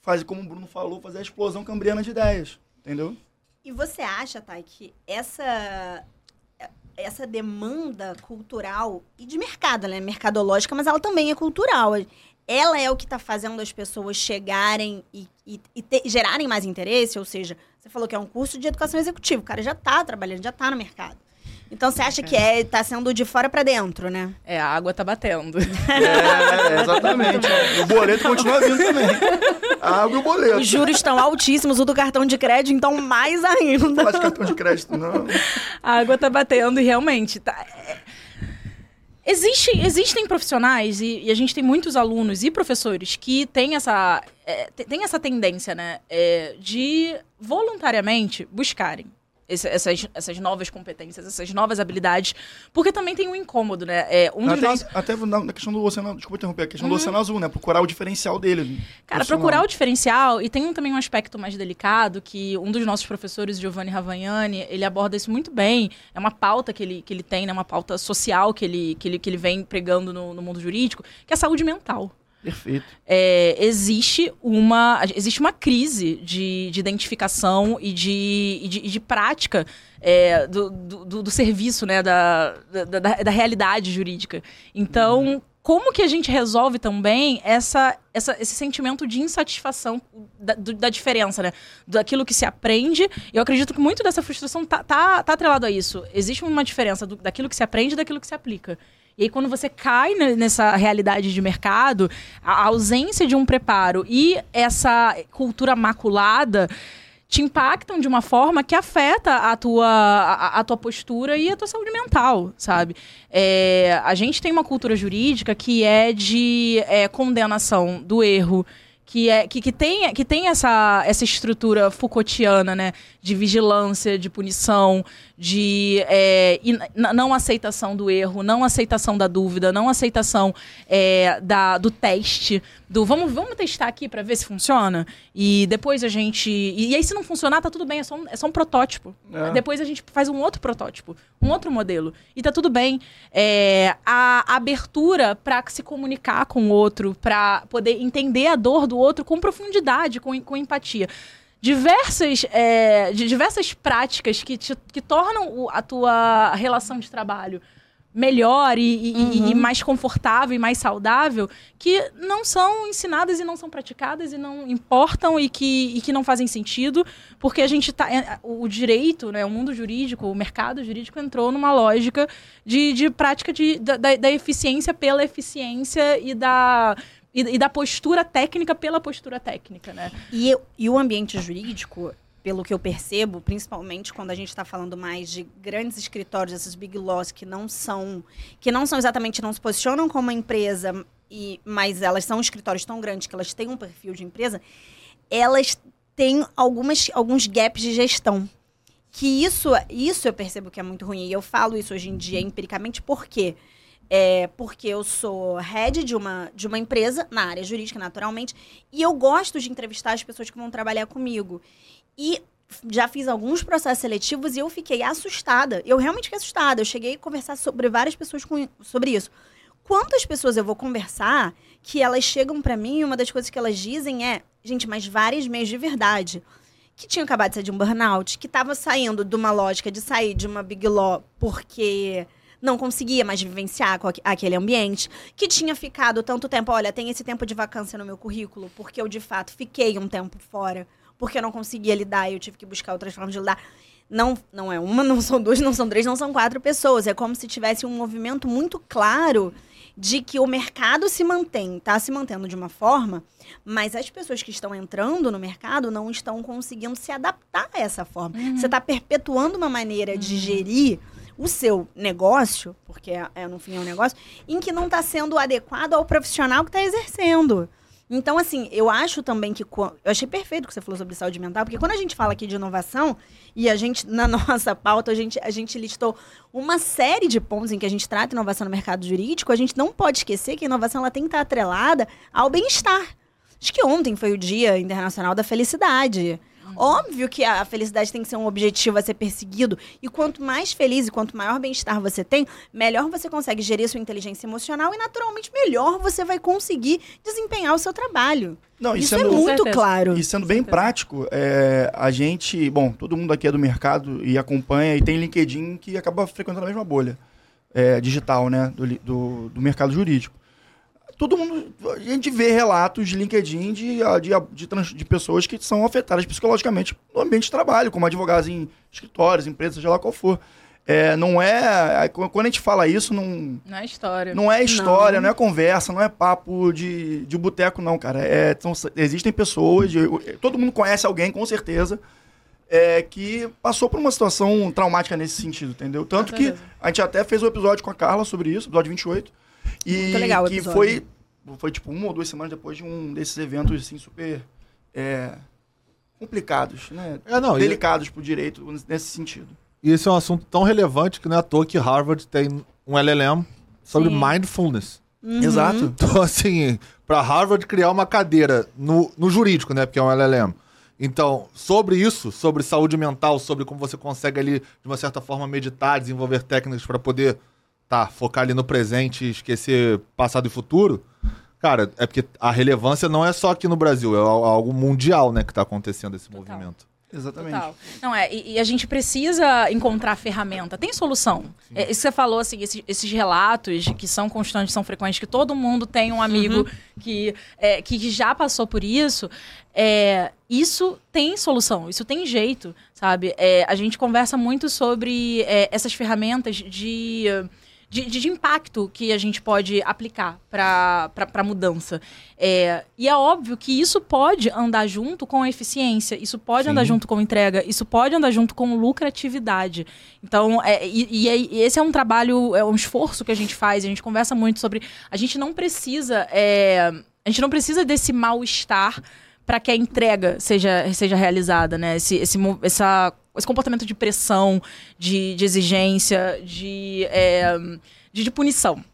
fazer, como o Bruno falou, fazer a explosão cambriana de ideias. Entendeu? E você acha, Thay, que essa essa demanda cultural e de mercado, ela é mercadológica, mas ela também é cultural. Ela é o que está fazendo as pessoas chegarem e, e- e te- gerarem mais interesse, ou seja, você falou que é um curso de educação executiva, o cara já está trabalhando, já está no mercado. Então você acha que é tá sendo de fora para dentro, né? É, a água tá batendo. É, exatamente. o boleto continua vindo também. A água e o boleto. Os juros estão altíssimos, o do cartão de crédito, então mais ainda. Falar de cartão de crédito, não. A água tá batendo e realmente tá. é- Existe, existem profissionais e, e a gente tem muitos alunos e professores que têm essa, é, te- tem essa tendência, né, é, de voluntariamente buscarem esse- essas, essas novas competências, essas novas habilidades, porque também tem um incômodo, né? É, um até, nossos, até na na questão do oceano, desculpa interromper, a questão do oceano azul, né? Procurar o diferencial dele. Cara, procurar o diferencial, e tem também um aspecto mais delicado, que um dos nossos professores, Giovanni Ravagnani, ele aborda isso muito bem. É uma pauta que ele, que ele tem, né? Uma pauta social que ele, que ele, que ele vem pregando no, no mundo jurídico, que é a saúde mental. Perfeito. É, existe, uma, existe uma crise de, de identificação e de, e de, de prática é, do, do, do- serviço, né, da, da, da- da realidade jurídica. Então, como que a gente resolve também essa, essa, esse sentimento de insatisfação da, da diferença, né? Daquilo que se aprende. E eu acredito que muito dessa frustração tá, tá, tá atrelado a isso. Existe uma diferença do- daquilo que se aprende e daquilo que se aplica. E aí, quando você cai ne- nessa realidade de mercado, a a ausência de um preparo e essa cultura maculada te impactam de uma forma que afeta a tua, a, a tua postura e a tua saúde mental, sabe? É, a gente tem uma cultura jurídica que é de é, condenação do erro, que, é, que, que tem, que tem essa, essa estrutura Foucaultiana, né? De vigilância, de punição, de é, in- não aceitação do erro, não aceitação da dúvida, não aceitação é, da, do teste, do vamos, vamos testar aqui para ver se funciona. E depois a gente. E, e aí, se não funcionar, tá tudo bem, é só um, é só um protótipo. É. Depois a gente faz um outro protótipo, um outro modelo. E tá tudo bem. É, a abertura para se comunicar com o outro, para poder entender a dor do outro com profundidade, com, com empatia. Diversas, é, de diversas práticas que, te- que tornam a tua relação de trabalho melhor e, e- e- e mais confortável e mais saudável, que não são ensinadas e não são praticadas e não importam e que, e que não fazem sentido, porque a gente tá. é, O direito, né, o mundo jurídico, o mercado jurídico entrou numa lógica de, de prática de, da- da eficiência pela eficiência e da. E, e da postura técnica pela postura técnica, né? E, e o ambiente jurídico, pelo que eu percebo, principalmente quando a gente está falando mais de grandes escritórios, esses big laws que não são, que não são exatamente, não se posicionam como uma empresa, e, mas elas são escritórios tão grandes que elas têm um perfil de empresa, elas têm algumas, alguns gaps de gestão. Que isso, isso eu percebo que é muito ruim. E eu falo isso hoje em dia empiricamente porque é porque eu sou head de uma, de uma empresa na área jurídica, naturalmente, e eu gosto de entrevistar as pessoas que vão trabalhar comigo. E já fiz alguns processos seletivos e eu fiquei assustada. Eu realmente fiquei assustada. Eu cheguei a conversar sobre várias pessoas com, sobre isso. Quantas pessoas eu vou conversar que elas chegam pra mim e uma das coisas que elas dizem é, gente, mas várias meios de verdade. Que tinha acabado de sair de um burnout, que tava saindo de uma lógica de sair de uma big law porque não conseguia mais vivenciar com aque- aquele ambiente, que tinha ficado tanto tempo, olha, tem esse tempo de vacância no meu currículo, porque eu de fato fiquei um tempo fora, porque eu não conseguia lidar e eu tive que buscar outras formas de lidar. Não, não é uma, não são duas, não são três, não são quatro pessoas. É como se tivesse um movimento muito claro de que o mercado se mantém, está se mantendo de uma forma, mas as pessoas que estão entrando no mercado não estão conseguindo se adaptar a essa forma. Você está perpetuando uma maneira de gerir o seu negócio, porque é, é, no fim é um negócio, em que não está sendo adequado ao profissional que está exercendo. Então, assim, eu acho também que. Eu achei perfeito o que você falou sobre saúde mental, porque quando a gente fala aqui de inovação, e a gente, na nossa pauta, a gente, a gente listou uma série de pontos em que a gente trata inovação no mercado jurídico, a gente não pode esquecer que a inovação ela tem que estar atrelada ao bem-estar. Acho que ontem foi o Dia Internacional da Felicidade. Óbvio que a felicidade tem que ser um objetivo a ser perseguido. E quanto mais feliz e quanto maior bem-estar você tem, melhor você consegue gerir sua inteligência emocional e, naturalmente, melhor você vai conseguir desempenhar o seu trabalho. Não, Isso é sendo- muito certeza. claro. E sendo bem prático, é, a gente, bom, todo mundo aqui é do mercado e acompanha e tem LinkedIn que acaba frequentando a mesma bolha é, digital, né, do, do, do mercado jurídico. Todo mundo, a gente vê relatos de LinkedIn de, a- de, de, trans- de pessoas que são afetadas psicologicamente no ambiente de trabalho, como advogados em escritórios, empresas, seja lá qual for. É, não é. Quando a gente fala isso, não, Não é história. não é história, não, é conversa, não é papo de, de boteco, não, cara. É, são- existem pessoas, todo mundo conhece alguém, com certeza, é, que passou por uma situação traumática nesse sentido, entendeu? Tanto que a gente até fez um episódio com a Carla sobre isso, episódio 28. E Muito legal o que foi, foi tipo uma ou duas semanas depois de um desses eventos, assim, super é, complicados, né? É, não, e- Delicados pro direito nesse sentido. E esse é um assunto tão relevante que não é à toa que Harvard tem um LLM sobre Sim. mindfulness. Uhum. Exato. Então, assim, para Harvard criar uma cadeira no, no jurídico, né? Porque é um LLM. Então, sobre isso, sobre saúde mental, sobre como você consegue ali, de uma certa forma, meditar, desenvolver técnicas para poder tá, focar ali no presente e esquecer passado e futuro, cara, é porque a relevância não é só aqui no Brasil, é al- algo mundial, né, que tá acontecendo esse Total. movimento. Exatamente. Total. Não, é, e, e a gente precisa encontrar ferramenta. Tem solução. É, isso que você falou, assim, esses, esses relatos que são constantes, são frequentes, que todo mundo tem um amigo que, é, que já passou por isso. É, isso tem solução, isso tem jeito, sabe? É, a gente conversa muito sobre é, essas ferramentas de. De, de, de impacto que a gente pode aplicar para a mudança. É, e é óbvio que isso pode andar junto com a eficiência, isso pode Sim. andar junto com entrega, isso pode andar junto com lucratividade. Então, é, e, e esse é um trabalho, é um esforço que a gente faz, a gente conversa muito sobre. A gente não precisa. é, a gente não precisa desse mal-estar para que a entrega seja, seja realizada, né? Esse, esse, essa, esse comportamento de pressão, de, de exigência, de, é, de, de punição.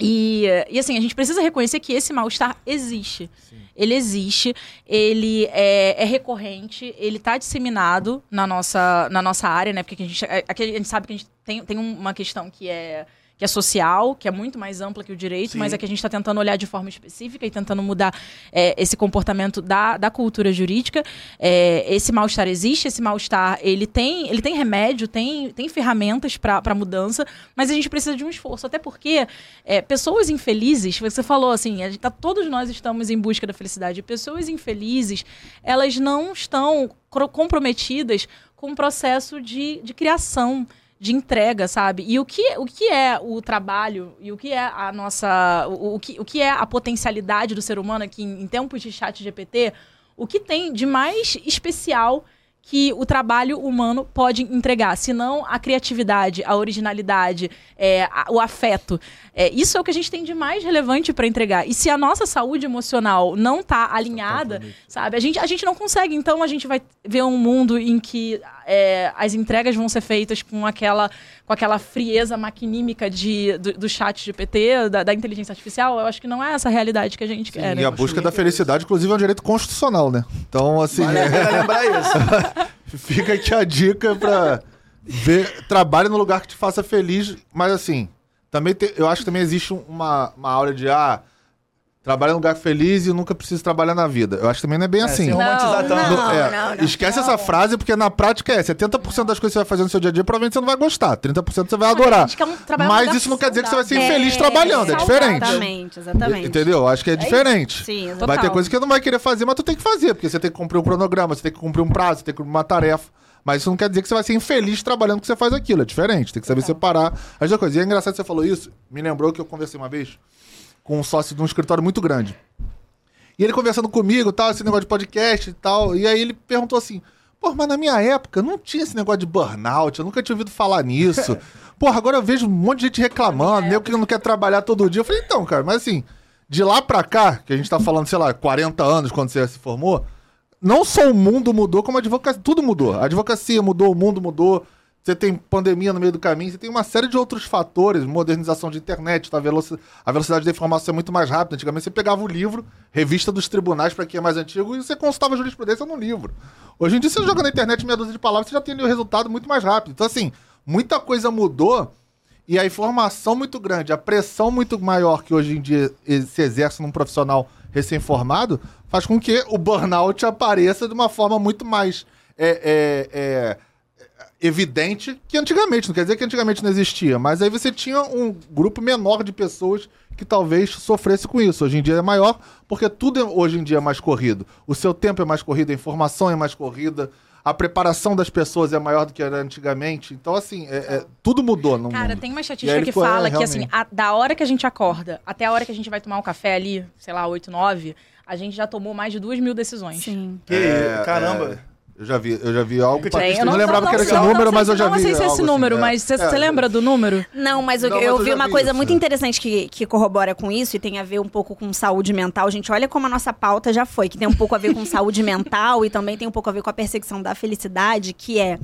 E, e assim, a gente precisa reconhecer que esse mal-estar existe. Ele existe, ele é, é recorrente, ele está disseminado na nossa, na nossa área, né? Porque a gente, aqui a gente sabe que a gente tem, tem uma questão que é, que é social, que é muito mais ampla que o direito, Sim. mas é que a gente está tentando olhar de forma específica e tentando mudar é, esse comportamento da, da cultura jurídica. É, esse mal-estar existe, esse mal-estar ele tem, ele tem remédio, tem, tem ferramentas para mudança, mas a gente precisa de um esforço. Até porque é, pessoas infelizes, você falou assim, a gente tá, todos nós estamos em busca da felicidade. Pessoas infelizes, elas não estão comprometidas com o processo de, de criação, de entrega, sabe? E o que, o que é o trabalho e o que é a nossa. O, o que, o que é a potencialidade do ser humano aqui em, em tempos de chat GPT? O que tem de mais especial que o trabalho humano pode entregar, se não a criatividade, a originalidade, é, a- o afeto. É, isso é o que a gente tem de mais relevante para entregar. E se a nossa saúde emocional não está alinhada, sabe, a gente, a gente não consegue. Então a gente vai ver um mundo em que é, as entregas vão ser feitas com aquela, com aquela frieza maquinímica de, do, do chat GPT, da, da inteligência artificial. Eu acho que não é essa a realidade que a gente quer. né? E a busca da felicidade, inclusive, é um direito constitucional, né? Então, assim, Vale pena lembrar isso. fica aqui a dica pra ver. Trabalhe no lugar que te faça feliz, mas assim, também te- eu acho que também existe uma, uma aura de ah, trabalha num lugar feliz e nunca precisa trabalhar na vida. Eu acho que também não é bem É, assim. sem romantizar Não, tanto. não. É, esquece essa frase, porque na prática é 70% das coisas que você vai fazer no seu dia a dia, provavelmente você não vai gostar. 30% você vai adorar. gente quer um trabalho Mas isso não quer dizer que você vai ser infeliz É, trabalhando, é diferente. Exatamente, exatamente. Entendeu? Eu acho que é, diferente. Sim, Vai exatamente. ter coisa que você não vai querer fazer, mas tu tem que fazer, porque você tem que cumprir um cronograma, você tem que cumprir um prazo, você tem que cumprir uma tarefa. Mas isso não quer dizer que você vai ser infeliz trabalhando que você faz aquilo. É diferente. Tem que saber separar as duas coisas. E é engraçado que você falou isso. Me lembrou que eu conversei uma vez com um sócio de um escritório muito grande. E ele conversando comigo, tal, esse negócio de podcast e tal. E aí ele perguntou assim: Pô, mas na minha época não tinha esse negócio de burnout, eu nunca tinha ouvido falar nisso. Porra, agora eu vejo um monte de gente reclamando, nego que não quer trabalhar todo dia. Eu falei, então, cara, mas assim, de lá pra cá, que a gente tá falando, sei lá, 40 anos quando você se formou, não só o mundo mudou, como a advocacia, tudo mudou. A advocacia mudou, o mundo mudou. Você tem pandemia no meio do caminho, você tem uma série de outros fatores, modernização de internet, tá? a, veloci- a velocidade da informação é muito mais rápida. Antigamente você pegava o livro, revista dos tribunais, para quem é mais antigo, e você consultava a jurisprudência no livro. Hoje em dia você joga na internet meia dúzia de palavras, você já tem o resultado muito mais rápido. Então, assim, muita coisa mudou e a informação muito grande, a pressão muito maior que hoje em dia se exerce num profissional recém-formado, faz com que o burnout apareça de uma forma muito mais é, é, é, evidente que antigamente. Não quer dizer que antigamente não existia, mas aí você tinha um grupo menor de pessoas que talvez sofresse com isso. Hoje em dia é maior, porque tudo é- hoje em dia é mais corrido. O seu tempo é mais corrido, a informação é mais corrida, a preparação das pessoas é maior do que era antigamente. Então, assim, é- é- tudo mudou no Cara, mundo. tem uma estatística que ficou, é, fala que, realmente. assim, a- da hora que a gente acorda até a hora que a gente vai tomar um café ali, sei lá, 8, 9, a gente já tomou mais de duas mil decisões. Sim. Que É, caramba. Eu já vi, eu já vi algo. Eu eu não, não- lembrava não que era esse número, não mas eu já não vi. sei se é esse algo número, assim, mas você é. É, lembra do número? Não, mas eu, Não, mas eu eu vi uma vi coisa isso, muito é. interessante que, que corrobora com isso e tem a ver um pouco com saúde mental. Gente, olha como a nossa pauta já foi, que tem um pouco a ver com saúde mental e também tem um pouco a ver com a perseguição da felicidade, que é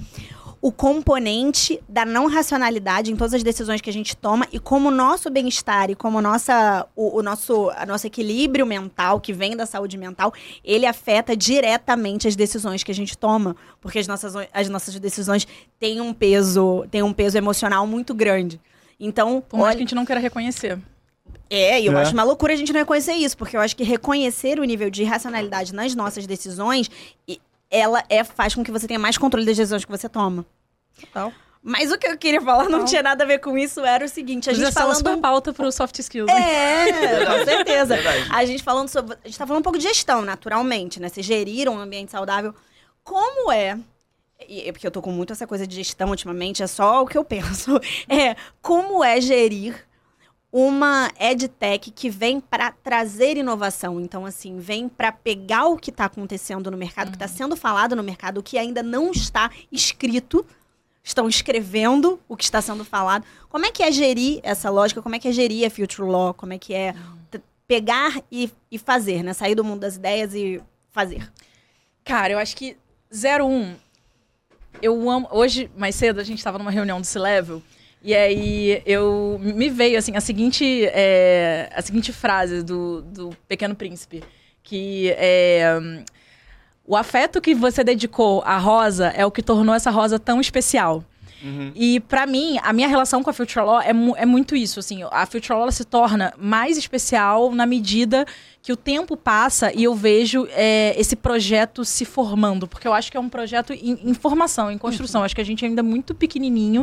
o componente da não racionalidade em todas as decisões que a gente toma e como o nosso bem-estar e como nossa, o, o nosso, a nosso equilíbrio mental, que vem da saúde mental, ele afeta diretamente as decisões que a gente toma, porque as nossas, as nossas decisões têm um peso, têm um peso emocional muito grande. Então, Por mais olha, que a gente não queira reconhecer. é, e eu É. acho uma loucura a gente não reconhecer isso, porque eu acho que reconhecer o nível de racionalidade nas nossas decisões, e- ela é, faz com que você tenha mais controle das decisões que você toma. Total. Mas o que eu queria falar não Total. tinha nada a ver com isso, era o seguinte, a A gente gente falando super falando... pauta pro soft skills. né? É, com certeza. Verdade. A gente falando sobre. A gente tá falando um pouco de gestão, naturalmente, né? Vocês geriram um ambiente saudável. Como é e- é porque eu tô com muito essa coisa de gestão ultimamente, é só o que eu penso. É como é gerir uma edtech que vem para trazer inovação. Então, assim, vem para pegar o que está acontecendo no mercado, o que está sendo falado no mercado, o que ainda não está escrito. Estão escrevendo o que está sendo falado. Como é que é gerir essa lógica? Como é que é gerir a Future Law? Como é que é pegar e, e fazer, né? Sair do mundo das ideias e fazer. Cara, eu acho que 01. Eu amo. Hoje, mais cedo, a gente estava numa reunião do C-Level. E aí eu me veio assim a seguinte, é, a seguinte frase do, do Pequeno Príncipe. Que é. O afeto que você dedicou à rosa é o que tornou essa rosa tão especial. E pra mim, a minha relação com a Future Law é, mu- é muito isso, assim, a Future Law se torna mais especial na medida que o tempo passa e eu vejo é, esse projeto se formando, porque eu acho que é um projeto em, em formação, em construção. Acho que a gente ainda é muito pequenininho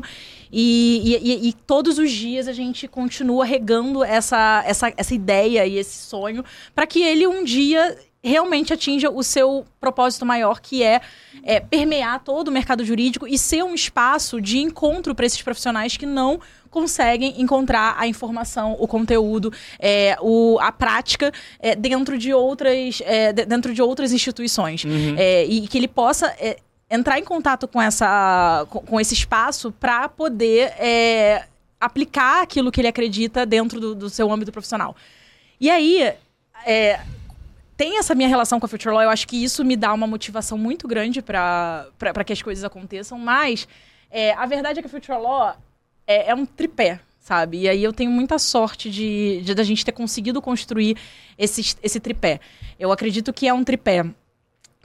e, e- e- e todos os dias a gente continua regando essa, essa, essa ideia e esse sonho para que ele um dia realmente atinja o seu propósito maior, que é, é, permear todo o mercado jurídico e ser um espaço de encontro para esses profissionais que não conseguem encontrar a informação, o conteúdo, é, o, a prática é, dentro, de outras, é, de- dentro de outras instituições. É, e que ele possa é, entrar em contato com, essa, com, com esse espaço para poder aplicar aquilo que ele acredita dentro do, do seu âmbito profissional. E aí, tem essa minha relação com a Future Law, eu acho que isso me dá uma motivação muito grande para que as coisas aconteçam, mas é, a verdade é que a Future Law é, é um tripé, sabe? E aí eu tenho muita sorte de, de da gente ter conseguido construir esse, esse tripé. Eu acredito que é um tripé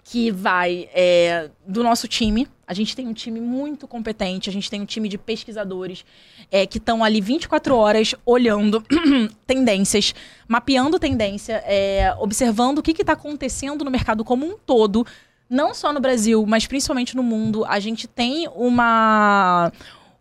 que vai é, do nosso time. A gente tem um time muito competente, a gente tem um time de pesquisadores é, que estão ali 24 horas olhando tendências, mapeando tendência, é, observando o que está acontecendo no mercado como um todo, não só no Brasil, mas principalmente no mundo. A gente tem uma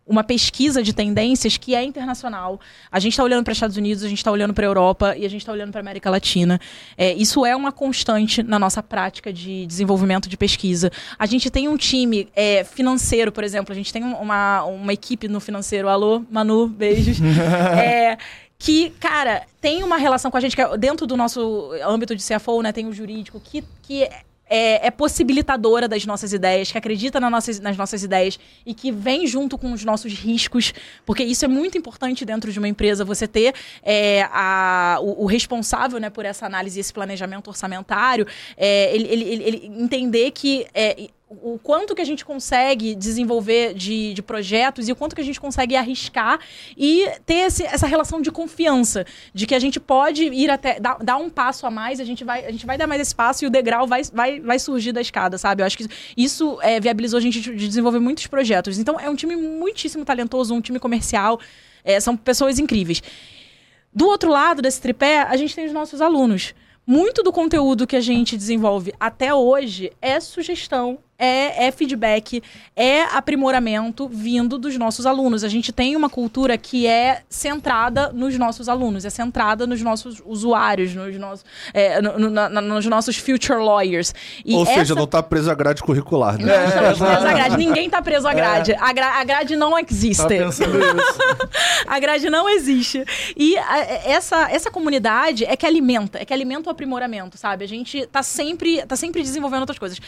uma pesquisa de tendências que é internacional. A gente está olhando para Estados Unidos, a gente está olhando para a Europa e a gente está olhando para América Latina. É, isso é uma constante na nossa prática de desenvolvimento de pesquisa. A gente tem um time é, financeiro, por exemplo, a gente tem uma, uma equipe no financeiro. Alô, Manu, beijos. É, que, cara, tem uma relação com a gente, que é dentro do nosso âmbito de CFO, né, tem o jurídico, que, que é, é possibilitadora das nossas ideias, que acredita na nossas, nas nossas ideias e que vem junto com os nossos riscos, porque isso é muito importante dentro de uma empresa, você ter é, a, o, o responsável né, por essa análise e esse planejamento orçamentário, é, ele, ele, ele- ele entender que é, o quanto que a gente consegue desenvolver de, de projetos e o quanto que a gente consegue arriscar e ter esse- essa relação de confiança, de que a gente pode ir até, dar, dar um passo a mais, a gente, vai, a gente vai dar mais esse passo e o degrau vai, vai, vai surgir da escada, sabe? Eu acho que isso é, viabilizou a gente de de desenvolver muitos projetos. Então, é um time muitíssimo talentoso, um time comercial, é, são pessoas incríveis. Do outro lado desse tripé, a gente tem os nossos alunos. Muito do conteúdo que a gente desenvolve até hoje é sugestão, é, é feedback, é aprimoramento vindo dos nossos alunos. A gente tem uma cultura que é centrada nos nossos alunos, é centrada nos nossos usuários, nos nossos, é, no- no- na- nos nossos future lawyers. E Ou seja, essa- não tá preso à grade curricular, né? não estamos presos à grade. Ninguém tá preso à grade. A, gra- a grade não existe. Tava pensando isso. A grade não existe. E a- essa, essa comunidade é que alimenta, é que alimenta o aprimoramento, sabe? A gente tá sempre, tá sempre desenvolvendo outras coisas.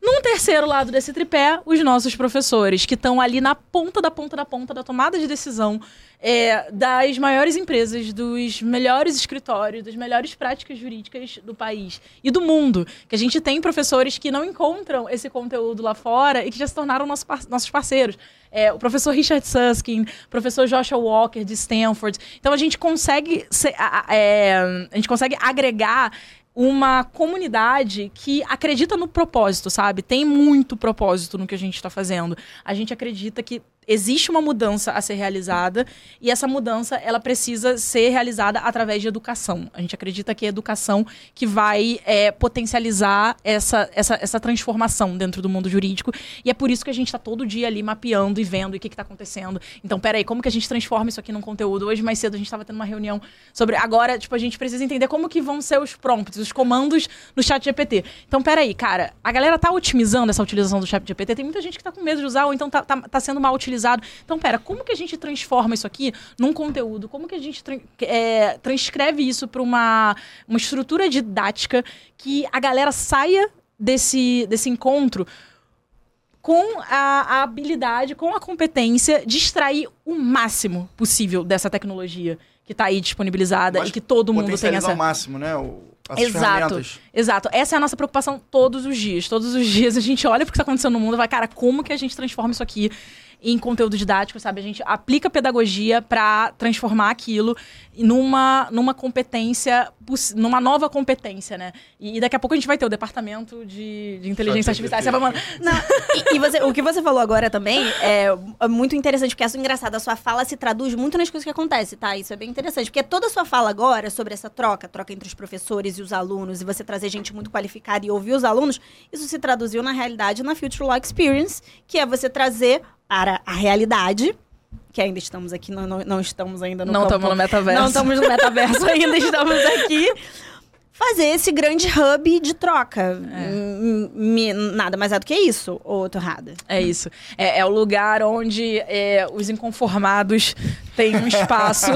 Num terceiro lado desse tripé, os nossos professores, que estão ali na ponta da ponta da ponta da tomada de decisão é, das maiores empresas, dos melhores escritórios, das melhores práticas jurídicas do país e do mundo. Que a gente tem professores que não encontram esse conteúdo lá fora e que já se tornaram nosso par- nossos parceiros. É, o professor Richard Susskind, professor Joshua Walker de Stanford. Então a gente consegue, ser- a- a- é, a gente consegue agregar uma comunidade que acredita no propósito, sabe? Tem muito propósito no que a gente está fazendo. A gente acredita que existe uma mudança a ser realizada e essa mudança ela precisa ser realizada através de educação. A gente acredita que é a educação que vai é, potencializar essa, essa, essa transformação dentro do mundo jurídico e é por isso que a gente está todo dia ali mapeando e vendo o que está acontecendo. Então, peraí, como que a gente transforma isso aqui num conteúdo? Hoje, mais cedo, a gente estava tendo uma reunião sobre. Agora, tipo, a gente precisa entender como que vão ser os prompts, os comandos no chat GPT. Então, peraí, cara, a galera tá otimizando essa utilização do chat GPT. Tem muita gente que tá com medo de usar, ou então tá, tá, tá sendo mal utilizado. Então, pera, como que a gente transforma isso aqui num conteúdo? Como que a gente tra é, transcreve isso para uma, uma estrutura didática que a galera saia desse, desse encontro com a, a, habilidade, com a competência de extrair o máximo possível dessa tecnologia que está aí disponibilizada Mas e que todo mundo tem essa. ao máximo, né? O, as Exato, exato. Essa é a nossa preocupação todos os dias. Todos os dias a gente olha pro que está acontecendo no mundo e vai, cara, como que a gente transforma isso aqui em conteúdo didático, sabe? A gente aplica pedagogia para transformar aquilo numa, numa competência, numa nova competência, né? E, e daqui a pouco a gente vai ter o departamento de, de inteligência artificial. Você vai mandar- Não, e, e você- o que você falou agora também é, é muito interessante, porque é engraçado. A sua fala se traduz muito nas coisas que acontecem, tá? Isso é bem interessante. Porque toda a sua fala agora sobre essa troca, troca entre os professores e os alunos, e você trazer gente muito qualificada e ouvir os alunos, isso se traduziu na realidade na Future Law Experience, que é você trazer para a realidade. Que ainda estamos aqui, não, não, não estamos ainda no Não campo- estamos no metaverso. Não estamos no metaverso ainda, estamos aqui. Fazer esse grande hub de troca. Me- nada mais é do que isso, ou tô errada? É isso. É, é o lugar onde é, os inconformados têm um espaço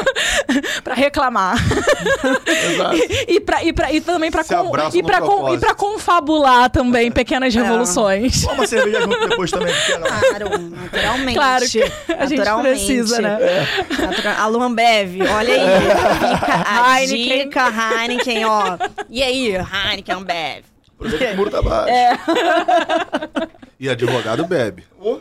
para reclamar. Exato. E, e, pra, e, pra, e também para e pra, con- e confabular também pequenas É. revoluções. Toma uma cerveja junto depois também. Claro, naturalmente. Claro que a gente naturalmente. precisa, né? Natura... A Luan Bev, olha aí. Fica a Heineken. dica Heineken, ó. E aí, Heineken Ambev. Aproveita que o muro tá baixo. É. E advogado bebe. Ô,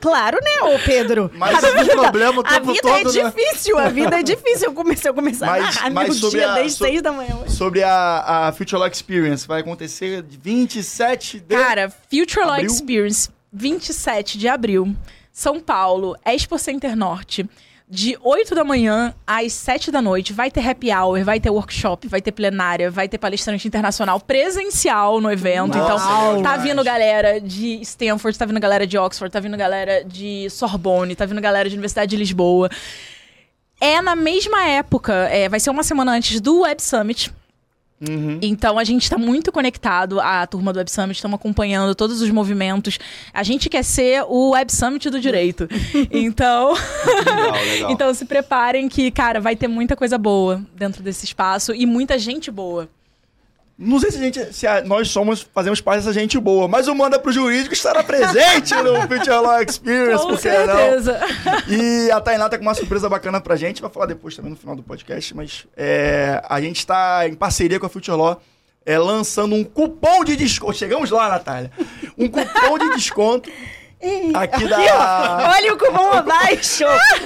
Claro, né, ô Pedro? Mas a o problema o a tempo vida todo, é né? difícil, a vida é difícil. Eu comecei, eu comecei Mas- a narrar mas meu sobre dia a- desde so- seis da manhã. Sobre a, a Future Law Experience, vai acontecer de 27 de... Cara, Future Law Abril? Experience, 27 de abril, São Paulo, Expo Center Norte. De 8 da manhã às 7 da noite, vai ter happy hour, vai ter workshop, vai ter plenária, vai ter palestrante internacional presencial no evento. Nossa, então, legal tá vindo galera de Stanford, tá vindo galera de Oxford, tá vindo galera de Sorbonne, tá vindo galera de Universidade de Lisboa. É na mesma época, é, vai ser uma semana antes do Web Summit. Uhum. Então a gente está muito conectado à turma do Web Summit, estamos acompanhando todos os movimentos. A gente quer ser o Web Summit do direito. então, Legal, legal. então se preparem que, cara, vai ter muita coisa boa dentro desse espaço e muita gente boa. Não sei se, a gente, se a- nós somos, fazemos parte dessa gente boa, mas o Manda pro Jurídico estará presente no Future Law Experience, Com por que não? certeza. E a Tainá tá com uma surpresa bacana pra gente, vai falar depois também no final do podcast, mas é, a gente está em parceria com a Future Law, é, lançando um cupom de desconto. Chegamos lá, Natália. Um cupom de desconto aqui da. Olha o cupom abaixo.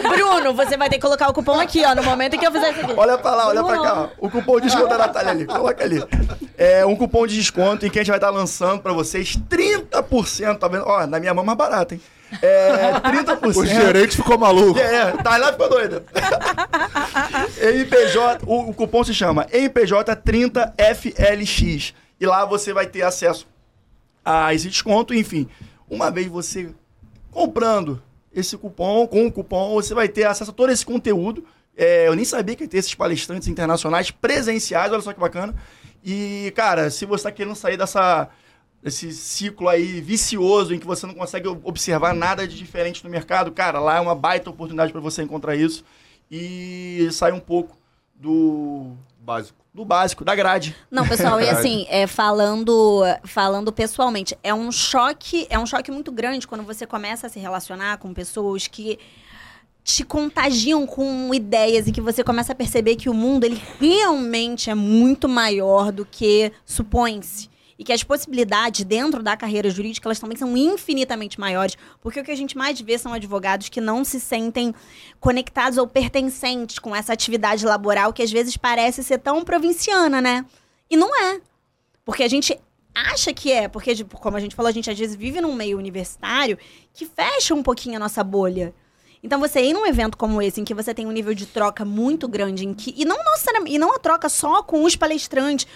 Bruno, você vai ter que colocar o cupom aqui, ó, no momento em que eu fizer isso aqui. Olha pra lá, olha pra cá. ó. O cupom de desconto da Natália ali. Coloca ali. É um cupom de desconto em que a gente vai estar lançando pra vocês 30%. Tá vendo? Ó, na minha mão é mais barato, hein? É 30%. O gerente ficou maluco. É, é, tá lá ficou doida. MPJ, o, o cupom se chama MPJ30FLX. E lá você vai ter acesso a esse desconto, enfim. Uma vez você comprando esse cupom, com o cupom, você vai ter acesso a todo esse conteúdo. É, eu nem sabia que ia ter esses palestrantes internacionais presenciais, olha só que bacana. E, cara, se você está querendo sair dessa, desse ciclo aí vicioso em que você não consegue observar nada de diferente no mercado, cara, lá é uma baita oportunidade para você encontrar isso e sair um pouco do, Básico. Do básico, da grade. Não, pessoal, e assim, é, falando, falando pessoalmente, é um choque, é um choque muito grande quando você começa a se relacionar com pessoas que te contagiam com ideias e que você começa a perceber que o mundo ele realmente é muito maior do que supõe-se. E que as possibilidades dentro da carreira jurídica, elas também são infinitamente maiores. Porque o que a gente mais vê são advogados que não se sentem conectados ou pertencentes com essa atividade laboral que às vezes parece ser tão provinciana, né? E não é. Porque a gente acha que é, porque, como a gente falou, a gente às vezes vive num meio universitário que fecha um pouquinho a nossa bolha. Então, você ir num evento como esse, em que você tem um nível de troca muito grande, em que, e não e não a troca só com os palestrantes,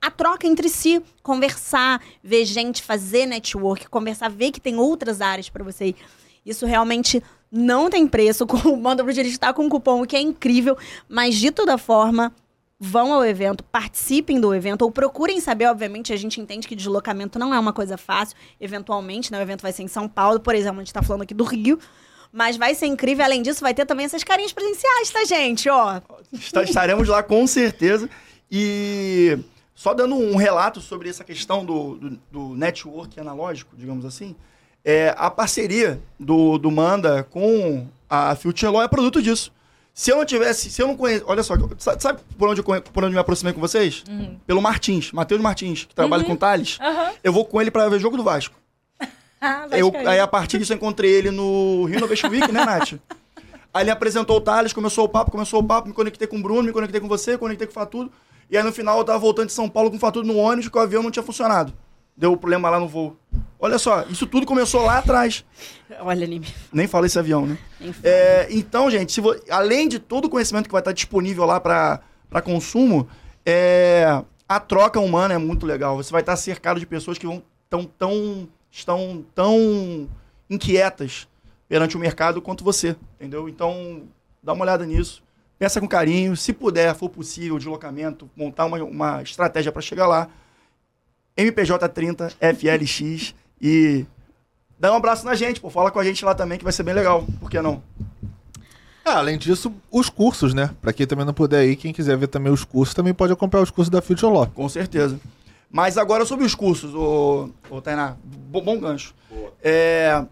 a troca entre si, conversar, ver gente fazer network, conversar, ver que tem outras áreas para você ir. Isso realmente não tem preço. O Manda pro Dirigir está com um cupom, o que é incrível, mas de toda forma, vão ao evento, participem do evento, ou procurem saber, obviamente, a gente entende que deslocamento não é uma coisa fácil, eventualmente, né? O evento vai ser em São Paulo, por exemplo, a gente tá falando aqui do Rio. Mas vai ser incrível. Além disso, vai ter também essas carinhas presenciais, tá, gente? Ó, estaremos lá com certeza. E só dando um relato sobre essa questão do, do, do network analógico, digamos assim, é, a parceria do, do Manda com a Future Law é produto disso. Se eu não tivesse, se eu não conheço, olha só, sabe, por, onde eu, por onde me aproximei com vocês? Pelo Martins, Matheus Martins, que trabalha com o Thales. Aham. Eu vou com ele para ver jogo do Vasco. Ah, Eu, aí, a partir disso, eu encontrei ele no Rio Innovation Week, né, Nath? Aí ele apresentou o Thales, começou o papo, começou o papo, me conectei com o Bruno, me conectei com você, conectei com o Fatudo. E aí, no final, eu tava voltando de São Paulo com o Fatudo no ônibus, que o avião não tinha funcionado. Deu problema lá no voo. Olha só, isso tudo começou lá atrás. olha, Anime. Nem falei esse avião, né? É, então, gente, vo- além de todo o conhecimento que vai estar disponível lá para consumo, é, a troca humana é muito legal. Você vai estar cercado de pessoas que vão tão, tão, estão tão inquietas perante o mercado quanto você, entendeu? Então, dá uma olhada nisso. Pensa com carinho. Se puder, for possível, deslocamento, montar uma, uma estratégia para chegar lá. MPJ30, FLX e dá um abraço na gente, pô. Fala com a gente lá também que vai ser bem legal. Por que não? É, além disso, os cursos, né? Pra quem também não puder ir, quem quiser ver também os cursos, também pode acompanhar os cursos da Future Law. Com certeza. Mas agora sobre os cursos, ô, ô Tainá, bom, bom gancho. É,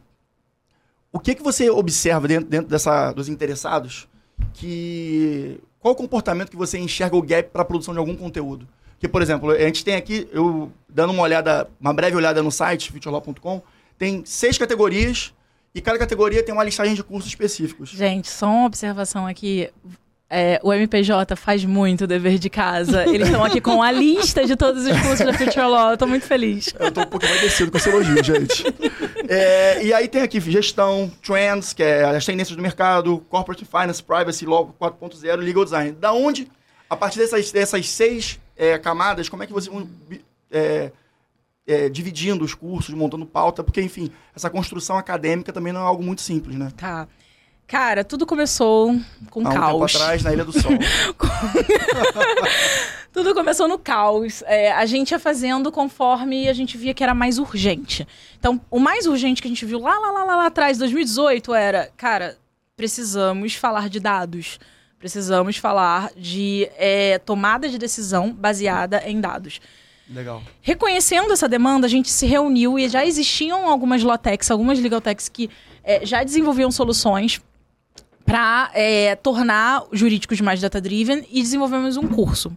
o que, que você observa dentro, dentro dessa, dos interessados que... Qual o comportamento que você enxerga o gap para a produção de algum conteúdo? Que, por exemplo, a gente tem aqui, eu dando uma olhada, uma breve olhada no site, futurelaw.com, tem seis categorias e cada categoria tem uma listagem de cursos específicos. Gente, só uma observação aqui. É, o MPJ faz muito dever de casa. Eles estão aqui com a lista de todos os cursos da Future Law. Eu tô muito feliz. Eu tô um pouquinho agradecido com esse elogio, gente. É, e aí tem aqui gestão, trends, que é as tendências do mercado, corporate finance, privacy, law 4.0, legal design. Da onde, a partir dessas, dessas seis é, camadas, como é que vocês vão é, é, dividindo os cursos, montando pauta? Porque, enfim, essa construção acadêmica também não é algo muito simples, né? Tá. Cara, tudo começou com Há um caos. tempo atrás, na Ilha do Sol. Tudo começou no caos. É, a gente ia fazendo conforme a gente via que era mais urgente. Então, o mais urgente que a gente viu lá, lá, lá, lá, lá atrás, 2018, era, cara, precisamos falar de dados. Precisamos falar de é, tomada de decisão baseada em dados. Legal. Reconhecendo essa demanda, a gente se reuniu e já existiam algumas Lotex, algumas Legaltechs que é, já desenvolviam soluções para tornar os jurídicos mais data-driven e desenvolvemos um curso.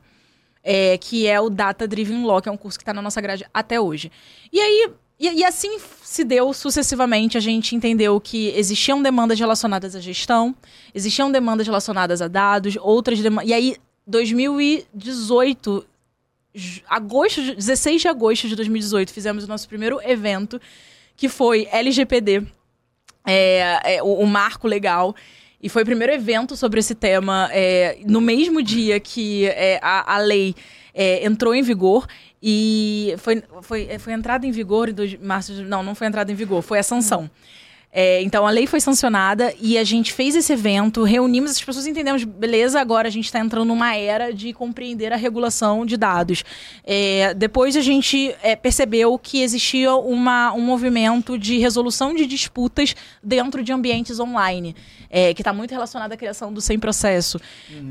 é, que é o Data Driven Law, que é um curso que está na nossa grade até hoje. E aí, e, e assim se deu sucessivamente, a gente entendeu que existiam demandas relacionadas à gestão, existiam demandas relacionadas a dados, outras demandas. E aí, 2018, ju- agosto, de- 16 de agosto de 2018, fizemos o nosso primeiro evento, que foi LGPD, é, é, o, o marco legal. E foi o primeiro evento sobre esse tema é, no mesmo dia que é, a, a lei é, entrou em vigor. E foi, foi, foi entrada em vigor em março de, Não, não foi entrada em vigor, foi a sanção. É, então a lei foi sancionada e a gente fez esse evento, reunimos as pessoas, entendemos, beleza, agora a gente está entrando numa era de compreender a regulação de dados. É, depois a gente é, percebeu que existia uma, um movimento de resolução de disputas dentro de ambientes online, é, que está muito relacionado à criação do sem processo.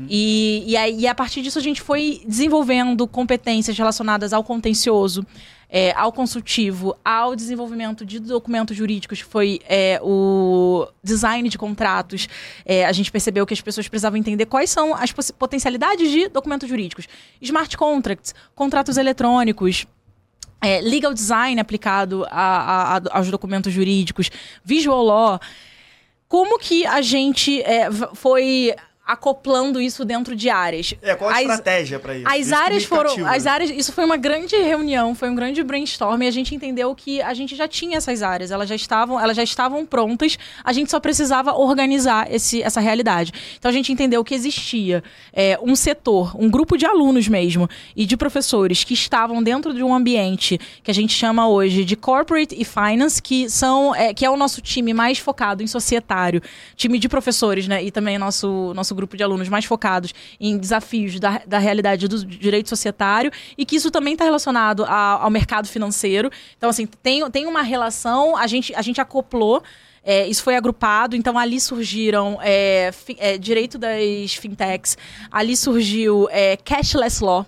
E, e, aí, e a partir disso a gente foi desenvolvendo competências relacionadas ao contencioso, é, ao consultivo, ao desenvolvimento de documentos jurídicos, foi é, o design de contratos. É, a gente percebeu que as pessoas precisavam entender quais são as potencialidades de documentos jurídicos. Smart contracts, contratos eletrônicos, é, legal design aplicado a- a- a- aos documentos jurídicos, visual law. Como que a gente é, foi acoplando isso dentro de áreas. É, qual a As- estratégia pra isso? As Isso áreas foram. As áreas. Isso foi uma grande reunião, foi um grande brainstorm e a gente entendeu que a gente já tinha essas áreas, elas já estavam, elas já estavam prontas, a gente só precisava organizar esse, essa realidade. Então a gente entendeu que existia é, um setor, um grupo de alunos mesmo, e de professores que estavam dentro de um ambiente que a gente chama hoje de corporate e finance, que são é, que é o nosso time mais focado em societário, time de professores, né? E também nosso, nosso grupo de alunos mais focados em desafios da, da realidade do direito societário e que isso também está relacionado a- ao mercado financeiro. Então, assim, tem, tem uma relação, a gente, a gente acoplou. é, isso foi agrupado, então ali surgiram é, fi- é, direito das fintechs, ali surgiu é, cashless law,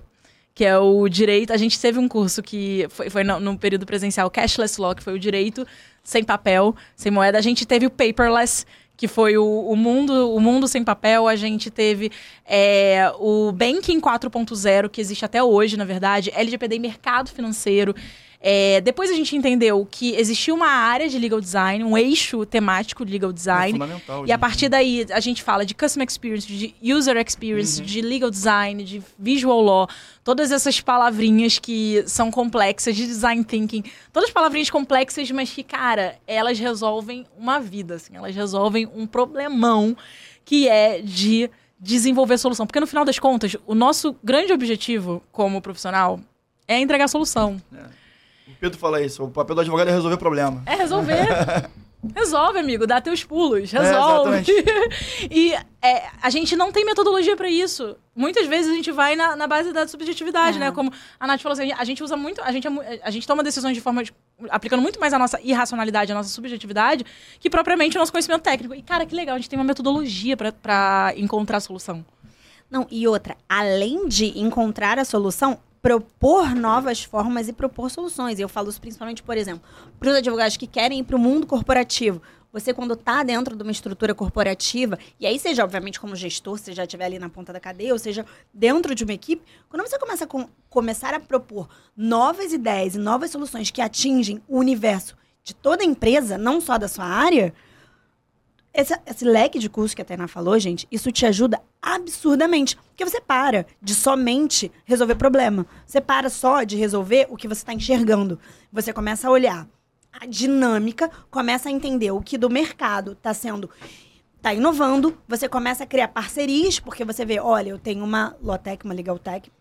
que é o direito. A gente teve um curso que foi, foi no, no período presencial, cashless law, que foi o direito sem papel, sem moeda. A gente teve o paperless, que foi o, o mundo o mundo sem papel. A gente teve é, o banking 4.0, que existe até hoje, na verdade, LGPD mercado financeiro. É, depois a gente entendeu que existia uma área de legal design, um eixo temático de legal É design. fundamental, E a partir daí a gente fala de customer experience, de user experience, de legal design, de visual law, todas essas palavrinhas que são complexas, de design thinking, todas palavrinhas complexas, mas que, cara, elas resolvem uma vida, assim, elas resolvem um problemão que é de desenvolver solução. Porque no final das contas, o nosso grande objetivo como profissional é entregar solução. O Pedro fala isso, o papel do advogado é resolver problema. É resolver. Resolve, amigo, dá teus pulos, É, resolve. exatamente. e é, a gente não tem metodologia pra isso. Muitas vezes a gente vai na, na base da subjetividade, É. né? Como a Nath falou assim, a gente usa muito, a gente, é a gente toma decisões de forma, de- aplicando muito mais a nossa irracionalidade, a nossa subjetividade, que propriamente o nosso conhecimento técnico. E, cara, que legal, a gente tem uma metodologia pra encontrar a solução. Não, e outra, além de encontrar a solução, propor novas formas e propor soluções. Eu falo isso principalmente, por exemplo, para os advogados que querem ir para o mundo corporativo. Você, quando está dentro de uma estrutura corporativa, e aí seja, obviamente, como gestor, se já estiver ali na ponta da cadeia, ou seja, dentro de uma equipe, quando você começa a com- começar a propor novas ideias e novas soluções que atingem o universo de toda a empresa, não só da sua área, esse, esse leque de cursos que a Tainá falou, gente, isso te ajuda absurdamente. Porque você para de somente resolver problema. Você para só de resolver o que você está enxergando. Você começa a olhar a dinâmica, começa a entender o que do mercado está sendo. Está inovando, você começa a criar parcerias, porque você vê, olha, eu tenho uma Lotec, uma Legaltech,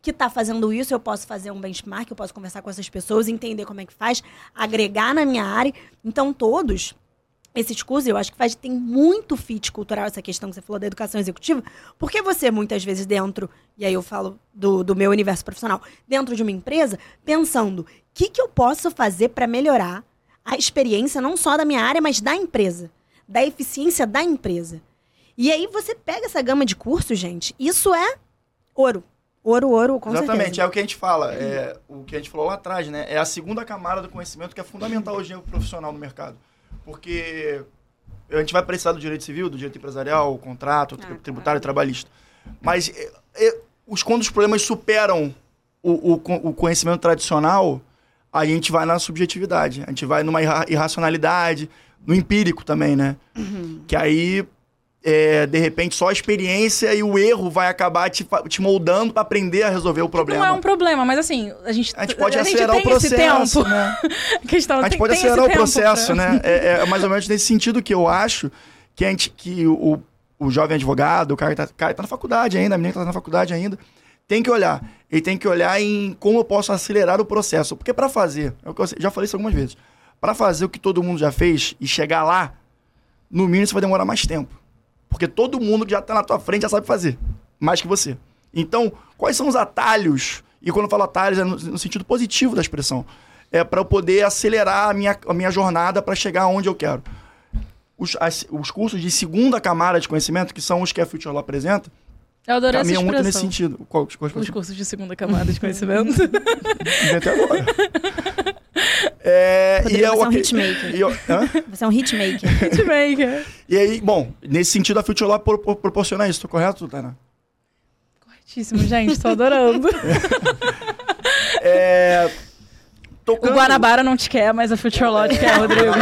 que está fazendo isso, eu posso fazer um benchmark, eu posso conversar com essas pessoas, entender como é que faz, agregar na minha área. Então, todos esses cursos, eu acho que faz, tem muito fit cultural, essa questão que você falou da educação executiva, porque você, muitas vezes, dentro, e aí eu falo do, do meu universo profissional, dentro de uma empresa, pensando, o que, que eu posso fazer para melhorar a experiência, não só da minha área, mas da empresa, da eficiência da empresa. E aí você pega essa gama de cursos, gente, isso é ouro. Ouro, ouro, com Exatamente, certeza. é o que a gente fala, é o que a gente falou lá atrás, né? É a segunda camada do conhecimento que é fundamental hoje no profissional no mercado. Porque a gente vai precisar do direito civil, do direito empresarial, contrato, Ah, tributário e trabalhista. Mas é, é, os, quando os problemas superam o, o, o conhecimento tradicional, a gente vai na subjetividade. A gente vai numa irra- irracionalidade, no empírico também, né? Que aí, é, de repente, só a experiência e o erro vai acabar te, te moldando para aprender a resolver o problema. Não é um problema, mas assim, a gente, A gente pode a acelerar o tem esse processo, né? A A gente tem- pode tem acelerar o processo, pra- né? É, é mais ou menos nesse sentido que eu acho que, a gente, que o, o jovem advogado, o cara que tá, que tá na faculdade ainda, a menina que tá na faculdade ainda, tem que olhar. Ele tem que olhar em como eu posso acelerar o processo. Porque para fazer, é o eu já falei isso algumas vezes, para fazer o que todo mundo já fez e chegar lá, no mínimo você vai demorar mais tempo. Porque todo mundo que já tá na tua frente já sabe fazer, mais que você. Então, quais são os atalhos? E quando eu falo atalhos, é no, no sentido positivo da expressão. É para eu poder acelerar a minha, a minha jornada para chegar onde eu quero. Os, as- os cursos de segunda camada de conhecimento, que são os que a Future Law apresenta, Eu adorei caminham muito nesse sentido. Qual, qual, qual, Os cursos de segunda camada de conhecimento. Inventei agora. É, Rodrigo, e é você é um hitmaker. e eu- hã? Você é um hitmaker. Hitmaker. E aí, bom, nesse sentido, a Future Law pro- pro- proporciona isso, tô correto, Tainá? Corretíssimo, gente, tô adorando. É, O tocando- Guanabara não te quer, mas a Future te quer, Rodrigo.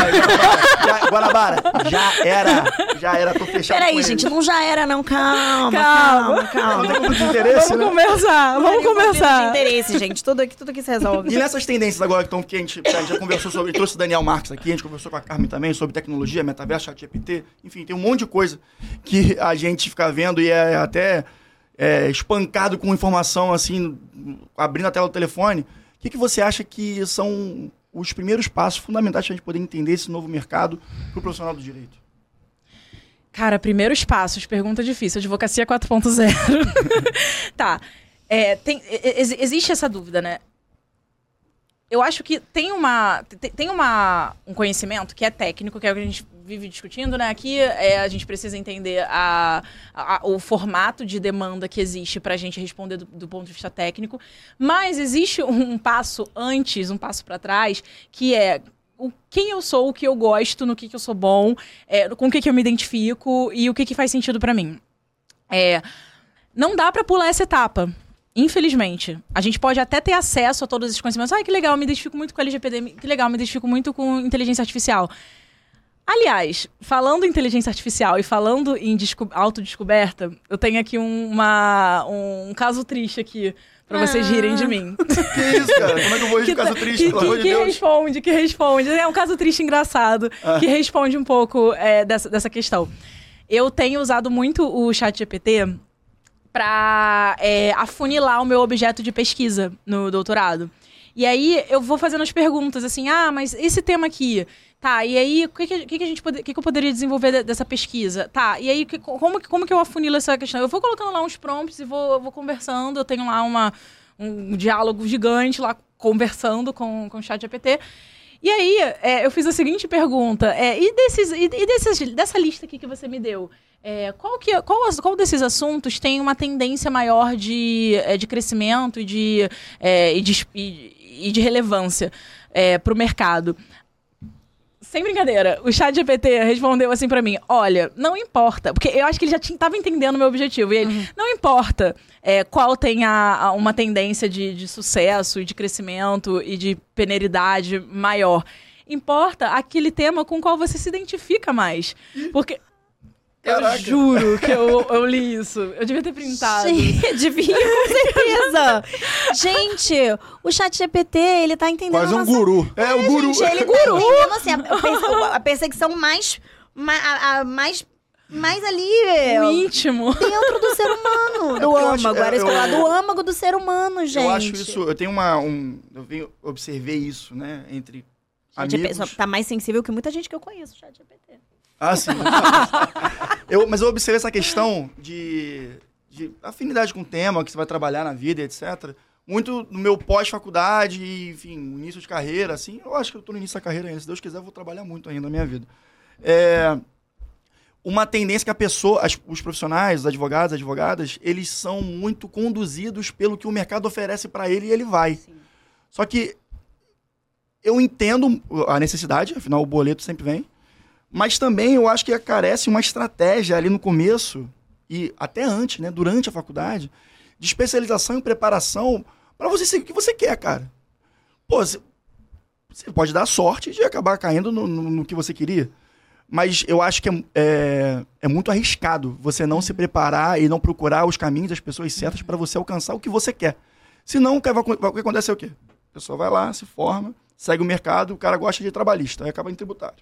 E a- Guanabara, já era. Já era, tô fechado Peraí, gente, não já era, não. Calma, Calma. calma, calma. Não tem de interesse, Vamos né? conversar, vamos tem conversar. de interesse, gente. Tudo aqui, tudo aqui se resolve. E nessas tendências agora que, estão, que a, gente, que a gente já conversou sobre, trouxe o Daniel Marques aqui, a gente conversou com a Carmen também sobre tecnologia, metaverso, chat GPT, enfim, tem um monte de coisa que a gente fica vendo e é até é, espancado com informação assim, abrindo a tela do telefone. Que, que você acha que são os primeiros passos fundamentais para a gente poder entender esse novo mercado para o profissional do direito? Cara, primeiros passos, pergunta difícil. Advocacia 4.0. tá. É, tem, ex- existe essa dúvida, né? Eu acho que tem uma tem, tem uma, um conhecimento que é técnico, que é o que a gente vive discutindo, né? Aqui é, a gente precisa entender a, a- o formato de demanda que existe para a gente responder do, do ponto de vista técnico. Mas existe um, passo antes, um passo para trás, que é o, quem eu sou, o que eu gosto, no que, que eu sou bom, é, com o que, que eu me identifico e o que, que faz sentido para mim. É, não dá para pular essa etapa. Infelizmente. A gente pode até ter acesso a todos esses conhecimentos. Ai, que legal, me identifico muito com LGPD. Que legal, me identifico muito com inteligência artificial. Aliás, falando em inteligência artificial e falando em desco- autodescoberta, eu tenho aqui um, uma, um caso triste aqui pra vocês Ah. rirem de mim. Que isso, cara? Como é que eu vou rir de caso tá- triste, que, pelo que- amor de que Deus? responde, que responde. É um caso triste engraçado, Ah. que responde um pouco é, dessa, dessa questão. Eu tenho usado muito o chat GPT para afunilar o meu objeto de pesquisa no doutorado. E aí eu vou fazendo as perguntas assim, ah, mas esse tema aqui, tá, e aí o que, que, que a gente que, que eu poderia desenvolver de- dessa pesquisa? Tá, e aí que- como, como que eu afunilo essa questão? Eu vou colocando lá uns prompts e vou, vou conversando, eu tenho lá uma, um diálogo gigante lá conversando com, com o chat GPT. E aí, é, eu fiz a seguinte pergunta: é, e, desses, e, e desses, dessa lista aqui que você me deu, é, qual, que, qual, qual desses assuntos tem uma tendência maior de, é, de crescimento e de, é, e de, e, e de relevância para o mercado? Sem brincadeira, o chat GPT respondeu assim pra mim: olha, não importa, porque eu acho que ele já tinha, tava entendendo o meu objetivo. E ele, não importa é, qual tem a, a- uma tendência de, de sucesso e de crescimento e de peneridade maior. Importa aquele tema com o qual você se identifica mais. Porque. Caraca. Eu juro que eu, eu li isso. Eu devia ter printado. Gente, devia, com certeza. Gente, o chat GPT, ele tá entendendo Quase a um nossa- guru. É, o guru. Gente, ele tá entendendo, assim, a, a perseguição mais... ma- a- a mais, mais ali... O íntimo. Dentro do ser humano, do acho- âmago. Era isso que eu falar, do âmago do ser humano, gente. Eu acho isso, eu tenho uma, um, eu venho, observei isso, né, entre Chat amigos. Tá mais sensível que muita gente que eu conheço, o chat GPT. Ah, sim. eu, mas eu observei essa questão de, de afinidade com o tema que você vai trabalhar na vida, etc. Muito no meu pós-faculdade, e, enfim, início de carreira, assim. Eu acho que eu tô no início da carreira ainda. Se Deus quiser, eu vou trabalhar muito ainda na minha vida. É, uma tendência que a pessoa, as- os profissionais, os advogados, advogadas, eles são muito conduzidos pelo que o mercado oferece para ele e ele vai. Só que eu entendo a necessidade, afinal o boleto sempre vem, mas também eu acho que carece uma estratégia ali no começo e até antes, né, durante a faculdade, de especialização e preparação para você seguir o que você quer, cara. Pô, você pode dar sorte de acabar caindo no, no- no que você queria. Mas eu acho que é, é, é muito arriscado você não se preparar e não procurar os caminhos das pessoas certas para você alcançar o que você quer. Senão, o que o que acontece é o quê? A pessoa vai lá, se forma, segue o mercado, o cara gosta de trabalhista, aí acaba em tributário.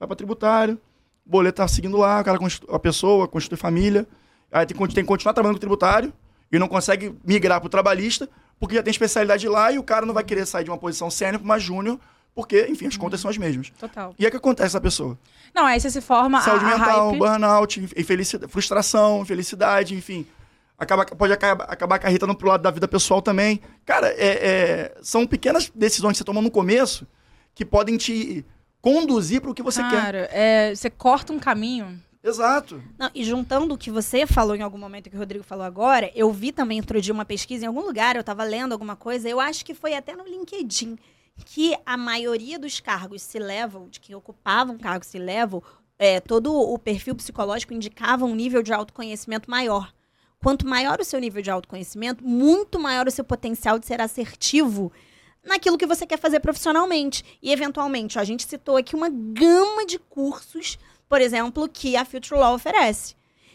Vai para tributário, o boleto tá seguindo lá, o cara, a pessoa constitui família, aí tem, tem que continuar trabalhando com o tributário e não consegue migrar para o trabalhista, porque já tem especialidade lá e o cara não vai querer sair de uma posição sênior para uma júnior, porque, enfim, as contas são as mesmas. Total. E o que acontece essa pessoa? Não, aí você se forma a- Saúde a, mental, hype. burnout, infelicidade, frustração, infelicidade, enfim. Acaba, pode acabar, acabar acarretando pro lado da vida pessoal também. Cara, é- é, são pequenas decisões que você toma no começo que podem te conduzir para o que você quer. Cara, é, você corta um caminho. Exato. Não, e juntando o que você falou em algum momento que o Rodrigo falou agora, eu vi também outro dia uma pesquisa em algum lugar, eu estava lendo alguma coisa, eu acho que foi até no LinkedIn, que a maioria dos cargos se levam, de que ocupavam cargos se levam, é, todo o perfil psicológico indicava um nível de autoconhecimento maior. Quanto maior o seu nível de autoconhecimento, muito maior o seu potencial de ser assertivo naquilo que você quer fazer profissionalmente. E, eventualmente, ó, a gente citou aqui uma gama de cursos, por exemplo, que a Future Law oferece.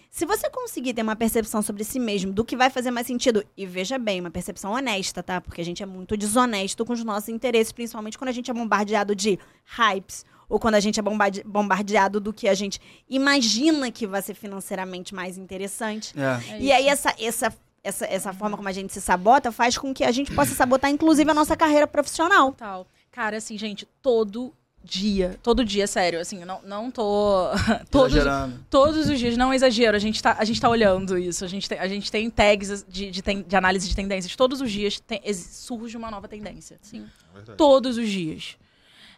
Se você conseguir ter uma percepção sobre si mesmo, do que vai fazer mais sentido, e veja bem, uma percepção honesta, tá? Porque a gente é muito desonesto com os nossos interesses, principalmente quando a gente é bombardeado de hypes, ou quando a gente é bombarde- bombardeado do que a gente imagina que vai ser financeiramente mais interessante. É. É E aí, essa, essa, essa, essa forma como a gente se sabota faz com que a gente possa sabotar, inclusive, a nossa carreira profissional. Total. Cara, assim, gente, todo dia, todo dia, sério, assim, não, não tô... todos, Exagerando. todos os dias, não é exagero, a gente tá, a gente tá olhando isso, a gente tem, a gente tem tags de, de, ten- de análise de tendências, todos os dias tem- surge uma nova tendência. Sim. Todos os dias.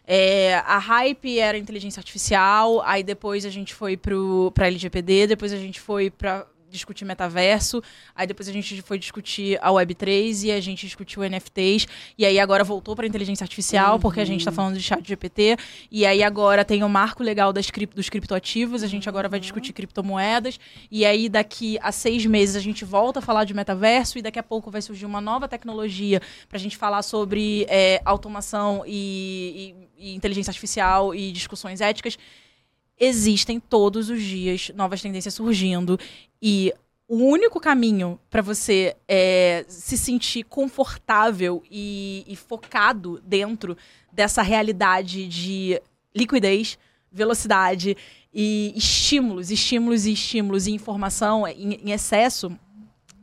É, a hype era inteligência artificial, aí depois a gente foi pro, pra LGPD, depois a gente foi pra discutir metaverso, aí depois a gente foi discutir a Web3 e a gente discutiu NFTs, e aí agora voltou pra inteligência artificial, porque a gente tá falando de chat GPT, e aí agora tem o marco legal das crip, dos criptoativos, a gente agora vai discutir criptomoedas, e aí daqui a seis meses a gente volta a falar de metaverso, e daqui a pouco vai surgir uma nova tecnologia pra gente falar sobre é, automação e, e- e inteligência artificial e discussões éticas. Existem todos os dias novas tendências surgindo e o único caminho para você é, se sentir confortável e, e focado dentro dessa realidade de liquidez, velocidade e estímulos, estímulos e estímulos e informação em, em excesso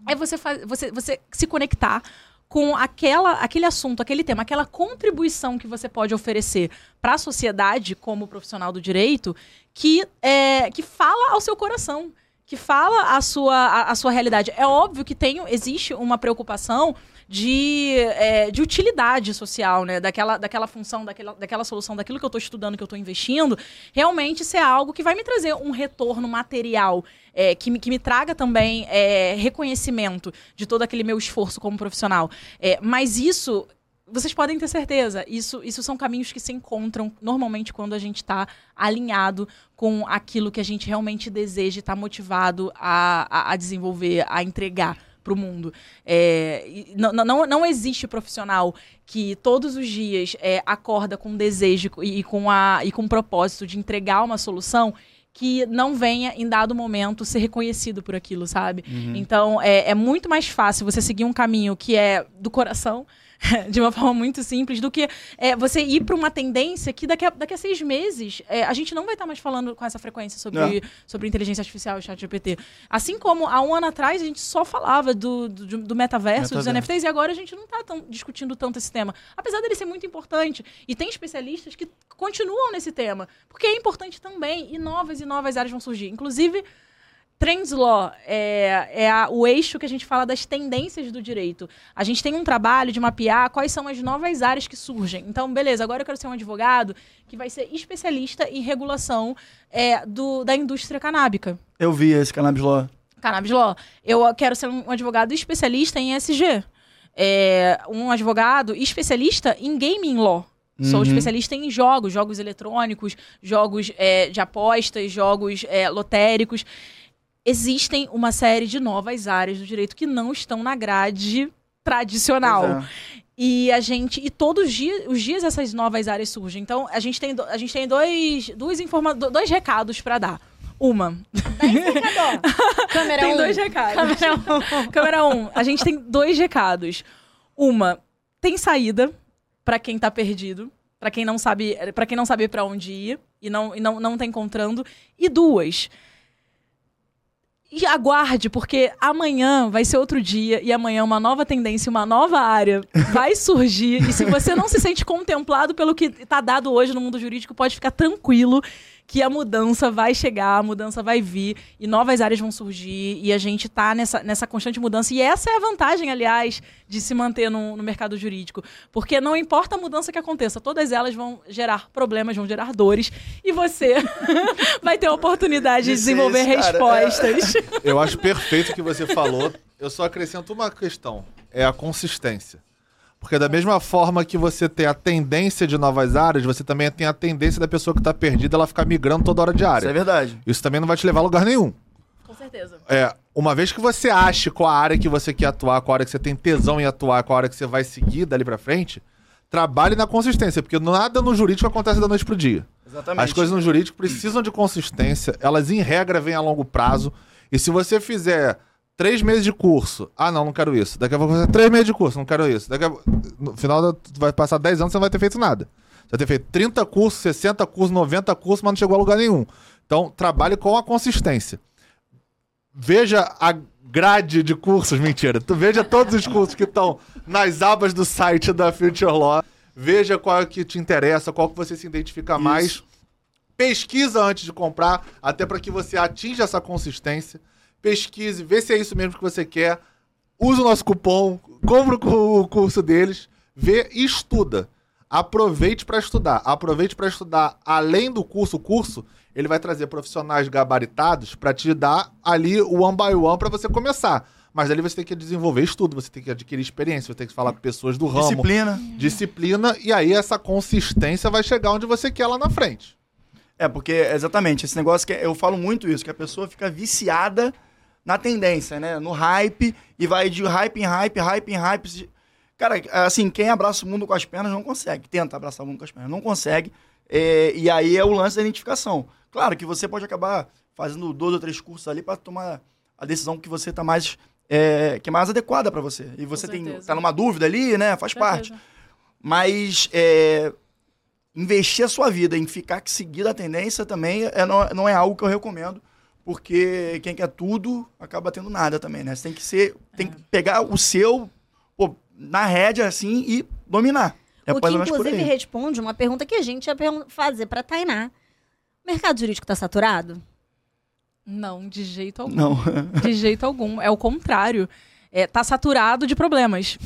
é você, você, você se conectar com aquela, aquele assunto, aquele tema, aquela contribuição que você pode oferecer para a sociedade como profissional do direito que, é, que fala ao seu coração, que fala a sua, a, a sua realidade. É óbvio que tem, existe uma preocupação de, é, de utilidade social, né? Daquela, daquela função, daquela, daquela solução, daquilo que eu estou estudando, que eu estou investindo, realmente ser algo que vai me trazer um retorno material, é, que, me, que me traga também é, reconhecimento de todo aquele meu esforço como profissional. É, mas isso. Vocês podem ter certeza, isso, isso são caminhos que se encontram normalmente quando a gente está alinhado com aquilo que a gente realmente deseja e está motivado a, a, a desenvolver, a entregar para o mundo. É, não, não, não existe profissional que todos os dias é, acorda com desejo e, e com a, e com o propósito de entregar uma solução que não venha em dado momento ser reconhecido por aquilo, sabe? Então é, é muito mais fácil você seguir um caminho que é do coração. De uma forma muito simples, do que é, você ir para uma tendência que daqui a, daqui a seis meses é, a gente não vai estar mais falando com essa frequência sobre, sobre inteligência artificial e chat GPT. Assim como há um ano atrás a gente só falava do, do, do metaverso, dos Metaverso. NFTs, e agora a gente não está discutindo tanto esse tema. Apesar dele ser muito importante. E tem especialistas que continuam nesse tema, porque é importante também, e novas e novas áreas vão surgir. Inclusive, Trends Law é, é a- o eixo que a gente fala das tendências do direito. A gente tem um trabalho de mapear quais são as novas áreas que surgem. Então, beleza, agora eu quero ser um advogado que vai ser especialista em regulação é, do, da indústria canábica. Eu vi esse Cannabis Law. Cannabis Law. Eu quero ser um advogado especialista em ESG. É, um advogado especialista em Gaming Law. Sou Uhum. especialista em jogos, jogos eletrônicos, jogos é, de apostas, jogos é, lotéricos. Existem uma série de novas áreas do direito que não estão na grade tradicional. É. E a gente. E todos os dias, os dias essas novas áreas surgem. Então, a gente tem, do- a gente tem dois, dois, informa do- dois recados para dar. Uma. Câmera tem um. dois recados. Câmera um. Câmera 1, um, a gente tem dois recados. Uma, tem saída pra quem tá perdido, pra quem não sabe, para quem não sabe para onde ir e não e não, não tá encontrando. E duas, e aguarde, porque amanhã vai ser outro dia e amanhã uma nova tendência, uma nova área vai surgir. e se você não se sente contemplado pelo que está dado hoje no mundo jurídico, pode ficar tranquilo que a mudança vai chegar, a mudança vai vir e novas áreas vão surgir e a gente tá nessa, nessa constante mudança. E essa é a vantagem, aliás, de se manter no, no mercado jurídico. Porque não importa a mudança que aconteça, todas elas vão gerar problemas, vão gerar dores e você vai ter a oportunidade de desenvolver respostas. Eu acho perfeito o que você falou. Eu só acrescento uma questão: é a consistência. Porque da mesma forma que você tem a tendência de novas áreas, você também tem a tendência da pessoa que está perdida ela ficar migrando toda hora de Isso é área. verdade. Isso também não vai te levar a lugar nenhum. Com certeza. É, uma vez que você ache qual a área que você quer atuar, qual a área que você tem tesão em atuar, qual a área que você vai seguir dali pra frente, trabalhe na consistência, porque nada no jurídico acontece da noite pro dia. Exatamente. As coisas no jurídico precisam de consistência, elas em regra vêm a longo prazo. E se você fizer três meses de curso, ah não, não quero isso. Daqui a pouco você três meses de curso, não quero isso. Daqui a... No final vai passar 10 anos, você não vai ter feito nada. Você vai ter feito 30 cursos, 60 cursos, 90 cursos, mas não chegou a lugar nenhum. Então, trabalhe com a consistência. Veja a grade de cursos, mentira. Tu veja todos os cursos que estão nas abas do site da Future Law. Veja qual é que te interessa, qual que você se identifica mais. Pesquisa antes de comprar, até para que você atinja essa consistência. Pesquise, vê se é isso mesmo que você quer. Use o nosso cupom, compra o cu- o curso deles, vê e estuda. Aproveite para estudar. Aproveite para estudar além do curso. O curso, ele vai trazer profissionais gabaritados para te dar ali o one by one para você começar. Mas ali você tem que desenvolver estudo, você tem que adquirir experiência, você tem que falar com pessoas do ramo Disciplina. disciplina, e aí essa consistência vai chegar onde você quer lá na frente. É, porque exatamente, esse negócio que eu falo muito isso, que a pessoa fica viciada na tendência, né? No hype, e vai de hype em hype, hype em hype. Cara, assim, quem abraça o mundo com as pernas não consegue. Tenta abraçar o mundo com as pernas, não consegue. É, e aí é o lance da identificação. Claro que você pode acabar fazendo dois ou três cursos ali para tomar a decisão que você tá mais. é, que é mais adequada para você. E você tem, tá numa dúvida ali, né? Faz parte. Mas é, investir a sua vida em ficar seguindo a tendência também é, não, não é algo que eu recomendo. Porque quem quer tudo acaba tendo nada também, né? Você tem que ser. Tem que pegar o seu pô, na rédea assim e dominar. É o que, inclusive, responde uma pergunta que a gente ia fazer pra Tainá. O mercado jurídico tá saturado? Não, de jeito algum. Não. De jeito algum. É o contrário. É, tá saturado de problemas.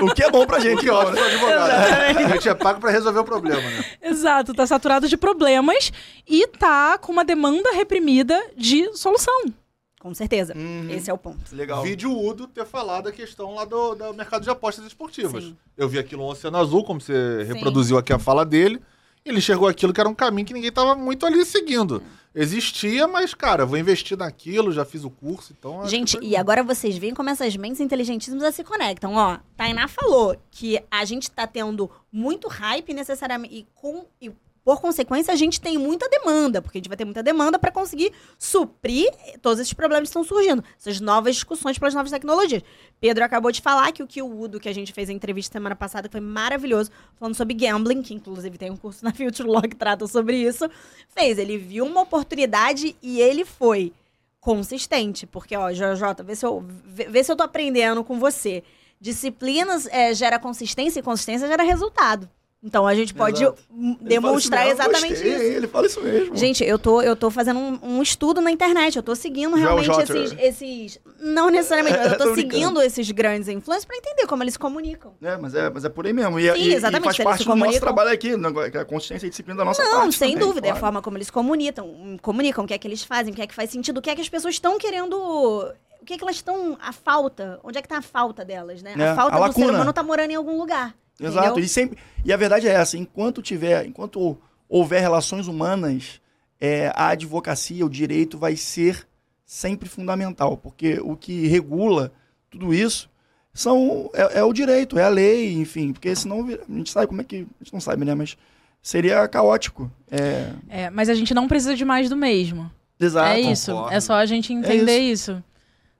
o que é bom pra gente, Que ó, ótimo né? advogado. A gente é pago para resolver o problema, né? Exato, tá saturado de problemas e tá com uma demanda reprimida de solução. Com certeza. Uhum. Esse é o ponto. Legal. Vídeo Udo ter falado a questão lá do, do mercado de apostas esportivas. Sim. Eu vi aquilo no Oceano Azul, como você reproduziu aqui a fala dele. Ele enxergou aquilo que era um caminho que ninguém tava muito ali seguindo. Existia, mas, cara, vou investir naquilo, já fiz o curso, então... Gente, e agora vocês veem como essas mentes inteligentíssimas se conectam. Ó, Tainá falou que a gente tá tendo muito hype necessariamente e, com, e por consequência a gente tem muita demanda, porque a gente vai ter muita demanda para conseguir suprir todos esses problemas que estão surgindo, essas novas discussões pelas novas tecnologias. Pedro acabou de falar que o que o Udo, que a gente fez a entrevista semana passada, que foi maravilhoso, falando sobre gambling, que inclusive tem um curso na Future Law que trata sobre isso, fez. Ele viu uma oportunidade e ele foi consistente. Porque, ó, JJ, vê se eu, vê, vê se eu tô aprendendo com você. Disciplinas é, gera consistência e consistência gera resultado. Então a gente pode Exato. hum, Ele demonstrar fala exatamente gostei, isso. Ele fala isso mesmo. Gente, eu tô, eu tô fazendo um, um estudo na internet. Eu tô seguindo realmente esses, esses. Não necessariamente, mas eu Tô tô seguindo esses grandes influencers pra entender como eles se comunicam. É, mas é, mas é por aí mesmo. E, Sim, e- e exatamente, faz se eles parte do nosso trabalho aqui, é a consistência e disciplina da nossa Não, parte. sem também, dúvida. É a claro. forma como eles comunicam, comunicam, o que é que eles fazem, o que é que faz sentido, o que é que as pessoas estão querendo. O que é que elas estão. A falta. Onde é que tá a falta delas, né? É, a falta a do ser humano tá morando em algum lugar. Exato. entendeu? E, sempre, e a verdade é essa: enquanto tiver, enquanto houver relações humanas, é, a advocacia, o direito vai ser sempre fundamental, porque o que regula tudo isso são é, é o direito, é a lei, enfim, porque senão a gente sabe como é que a gente não sabe, né? Mas seria caótico. É, É, mas a gente não precisa de mais do mesmo. exato. é isso. concordo. É só a gente entender isso.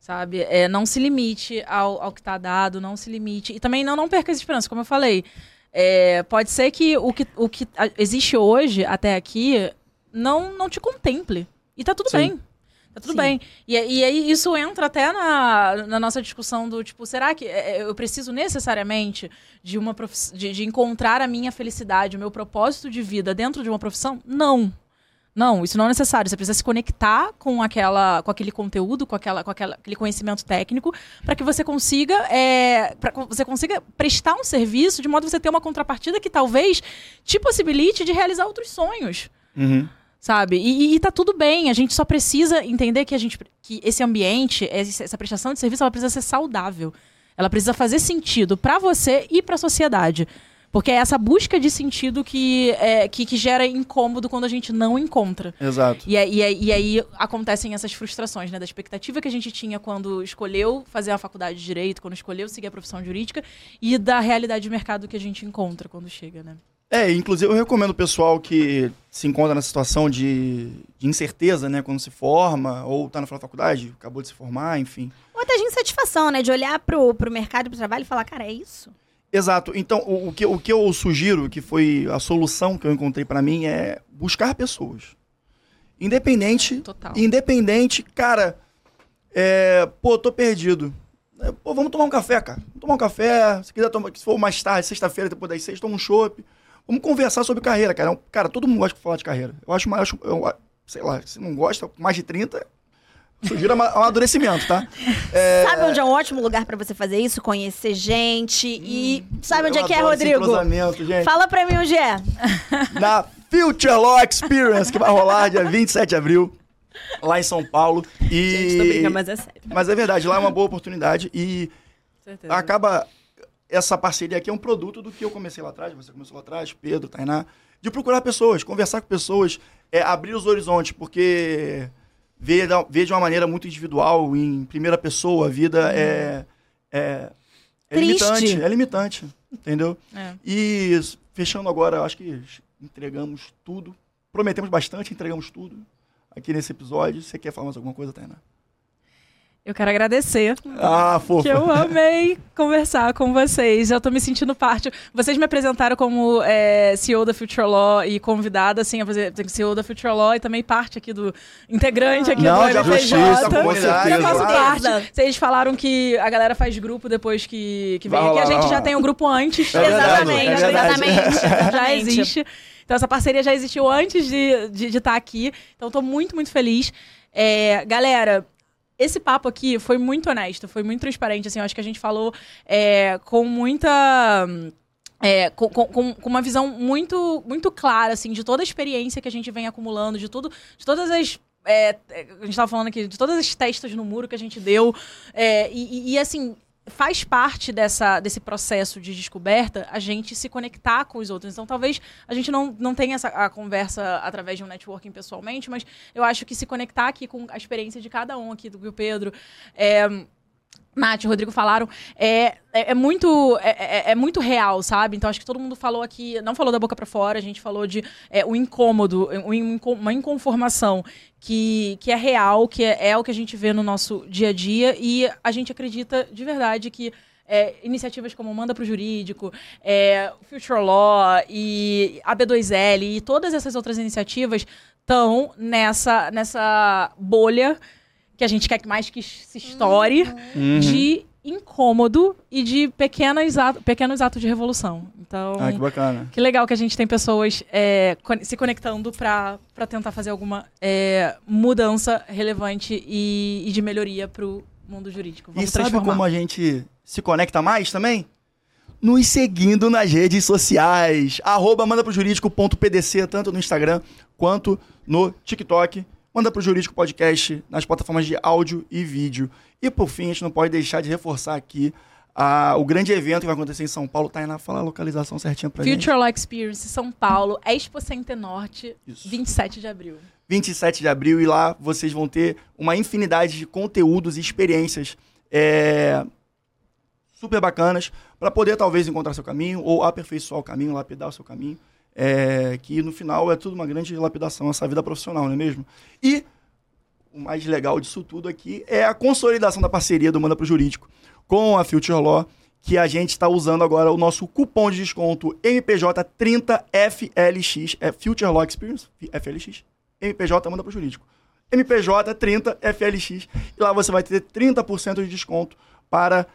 Sabe? É, não se limite ao, ao que tá dado, não se limite. E também não, não perca essa esperança, como eu falei. É, pode ser que o que, o que existe hoje, até aqui, não, não te contemple. E tá tudo Sim. bem. Tá tudo Sim. bem. E, e aí isso entra até na, na nossa discussão do tipo, será que é, eu preciso necessariamente de uma de, de encontrar a minha felicidade, o meu propósito de vida dentro de uma profissão? Não. Não, isso não é necessário. Você precisa se conectar com aquela, com aquele conteúdo, com, aquela, com aquela, aquele conhecimento técnico, para que você consiga, é, para que você consiga prestar um serviço de modo a você ter uma contrapartida que talvez te possibilite de realizar outros sonhos Uhum. sabe? E, e, tá tudo bem, a gente só precisa entender que a gente que esse ambiente, essa prestação de serviço, ela precisa ser saudável. Ela precisa fazer sentido pra você e pra sociedade. Porque é essa busca de sentido que, é, que, que gera incômodo quando a gente não encontra. Exato. E, aí- e e aí acontecem essas frustrações, né? Da expectativa que a gente tinha quando escolheu fazer a faculdade de Direito, quando escolheu seguir a profissão jurídica, e da realidade de mercado que a gente encontra quando chega, né? É, inclusive eu recomendo o pessoal que se encontra nessa situação de, de incerteza, né, quando se forma, ou tá na faculdade, acabou de se formar, enfim. Ou até de insatisfação, né? De olhar pro, pro mercado, pro trabalho e falar, cara, é isso? Exato. Então, o, o que, o que eu sugiro, que foi a solução que eu encontrei pra mim, é buscar pessoas. Independente. Total. Independente, cara. É, pô, tô perdido. É, Pô, vamos tomar um café, cara. Vamos tomar um café. Se quiser tomar, se for mais tarde, sexta-feira, depois das seis, toma um chopp. Vamos conversar sobre carreira, cara. É Cara, todo mundo gosta de falar de carreira. Eu acho, mais- eu acho eu, sei lá, se não gosta, mais de 30, sugiro ama- amadurecimento, tá? Sabe onde é um ótimo lugar pra você fazer isso? Conhecer gente e... Sabe onde é que é, Rodrigo? gente. Fala pra mim onde é. na Future Law Experience, que vai rolar dia 27 de abril, lá em São Paulo. E... Gente, tô brincando, mas é sério. Mas é verdade, lá é uma boa oportunidade e Certeza. acaba. Essa parceria aqui é um produto do que eu comecei lá atrás, você começou lá atrás, Pedro, Tainá, de procurar pessoas, conversar com pessoas, é, abrir os horizontes, porque da- ver de uma maneira muito individual, em primeira pessoa, a vida é, é, é Triste. limitante. É limitante, entendeu? É. E fechando agora, acho que entregamos tudo. Prometemos bastante, entregamos tudo aqui nesse episódio. Você quer falar mais alguma coisa, Tainá? Eu quero agradecer Ah, fofa. que eu amei conversar com vocês. Eu tô me sentindo parte. Vocês me apresentaram como é, CEO da Future Law e convidada, assim, a fazer CEO da Future Law e também parte aqui do integrante aqui Não, do já MPJ. justiça, com comunidade. Eu faço certeza. parte. Vocês falaram que a galera faz grupo depois que, que vem aqui. A gente já tem um grupo antes. É verdade, exatamente, é exatamente, já existe. Então, essa parceria já existiu antes de estar de, de tá aqui. Então, tô muito, muito feliz. É, galera, esse papo aqui foi muito honesto, foi muito transparente. Assim, acho que a gente falou é, com muita. é, com, com- com- uma visão muito, muito clara, assim, de toda a experiência que a gente vem acumulando, de tudo, de todas as. é, a gente tava falando aqui, de todas as testas no muro que a gente deu. é, e- e, assim, faz parte dessa, desse processo de descoberta a gente se conectar com os outros. Então, talvez a gente não, não tenha essa a conversa através de um networking pessoalmente, mas eu acho que se conectar aqui com a experiência de cada um aqui, do Pedro. É, Nath e o Rodrigo falaram, é, é, é muito, é, é- é muito real, sabe? Então acho que todo mundo falou aqui, não falou da boca pra fora, a gente falou de é, o incômodo, inco- uma inconformação que, que é real, que é, é o que a gente vê no nosso dia a dia e a gente acredita de verdade que é, iniciativas como Manda pro Jurídico, é, Future Law e a B2L e todas essas outras iniciativas estão nessa, nessa bolha que a gente quer que mais que se estoure Uhum. de incômodo e de pequenas ato- pequenos atos de revolução. Então, Ah, que bacana. que legal que a gente tem pessoas é, se conectando para tentar fazer alguma é, mudança relevante e, e de melhoria para o mundo jurídico. E Vamos sabe transformar. como a gente se conecta mais também? Nos seguindo nas redes sociais. Arroba manda pro jurídico.pdc, tanto no Instagram quanto no TikTok. Manda pro Jurídico Podcast nas plataformas de áudio e vídeo. E por fim, a gente não pode deixar de reforçar aqui ah, o grande evento que vai acontecer em São Paulo. Tainá, fala a localização certinha pra gente. Future Law Experience São Paulo, Expo Center Norte, Isso. 27 de abril. 27 de abril e lá vocês vão ter uma infinidade de conteúdos e experiências é, super bacanas para poder talvez encontrar seu caminho ou aperfeiçoar o caminho, lapidar o seu caminho, é, que no final é tudo uma grande lapidação essa vida profissional, não é mesmo? E o mais legal disso tudo aqui é a consolidação da parceria do Manda pro Jurídico com a Future Law, que a gente está usando agora o nosso cupom de desconto MPJ30FLX, é Future Law Experience, FLX, MPJ manda pro jurídico. MPJ 30 FLX. E lá você vai ter 30% de desconto para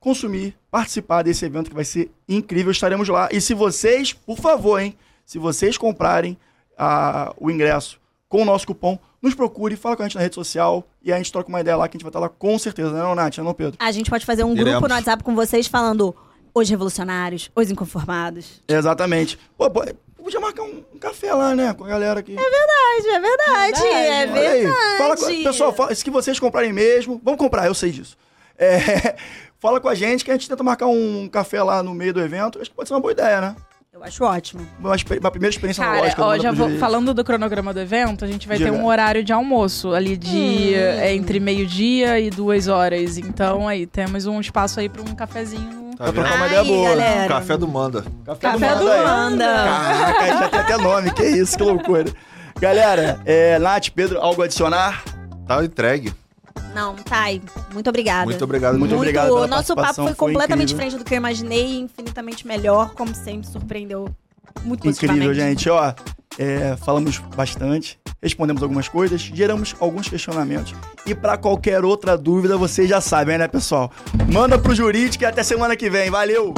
consumir, participar desse evento que vai ser incrível. Estaremos lá. E se vocês, por favor, hein? Se vocês comprarem ah, o ingresso com o nosso cupom, nos procure, fala com a gente na rede social e a gente troca uma ideia lá que a gente vai estar lá com certeza, né, não, Nath? Não, Pedro? A gente pode fazer um Iremos. grupo no WhatsApp com vocês falando os revolucionários, os inconformados. Exatamente. Pô, pô, podia marcar um, um café lá, né? Com a galera aqui. É verdade, é verdade. É Verdade. Aí. verdade. Fala com, pessoal, fala, se vocês comprarem mesmo, vamos comprar, eu sei disso. É, fala com a gente que a gente tenta marcar um café lá no meio do evento. Acho que pode ser uma boa ideia, né? Eu acho ótimo. Uma, uma primeira experiência Cara, analógica. ó, manda já vou, falando do cronograma do evento, a gente vai ter Diga. um horário de almoço ali de Hum. é, entre meio-dia e duas horas. Então aí temos um espaço aí pra um cafezinho. Tá Pra trocar uma ideia boa. galera. Café do Manda. Café, Café do aí. Manda. Caraca, já tem até nome, que isso, que loucura. Galera, é, Nath, Pedro, algo a adicionar? Tá entregue. Não, Thay, muito obrigada. Muito obrigado. Muito mesmo. obrigado O nosso papo foi foi completamente incrível. diferente do que eu imaginei, infinitamente melhor, como sempre, surpreendeu muito Incrível, gente. Ó, é, falamos bastante, respondemos algumas coisas, geramos alguns questionamentos. E pra qualquer outra dúvida, vocês já sabem, né, pessoal? Manda pro jurídico e até semana que vem. Valeu!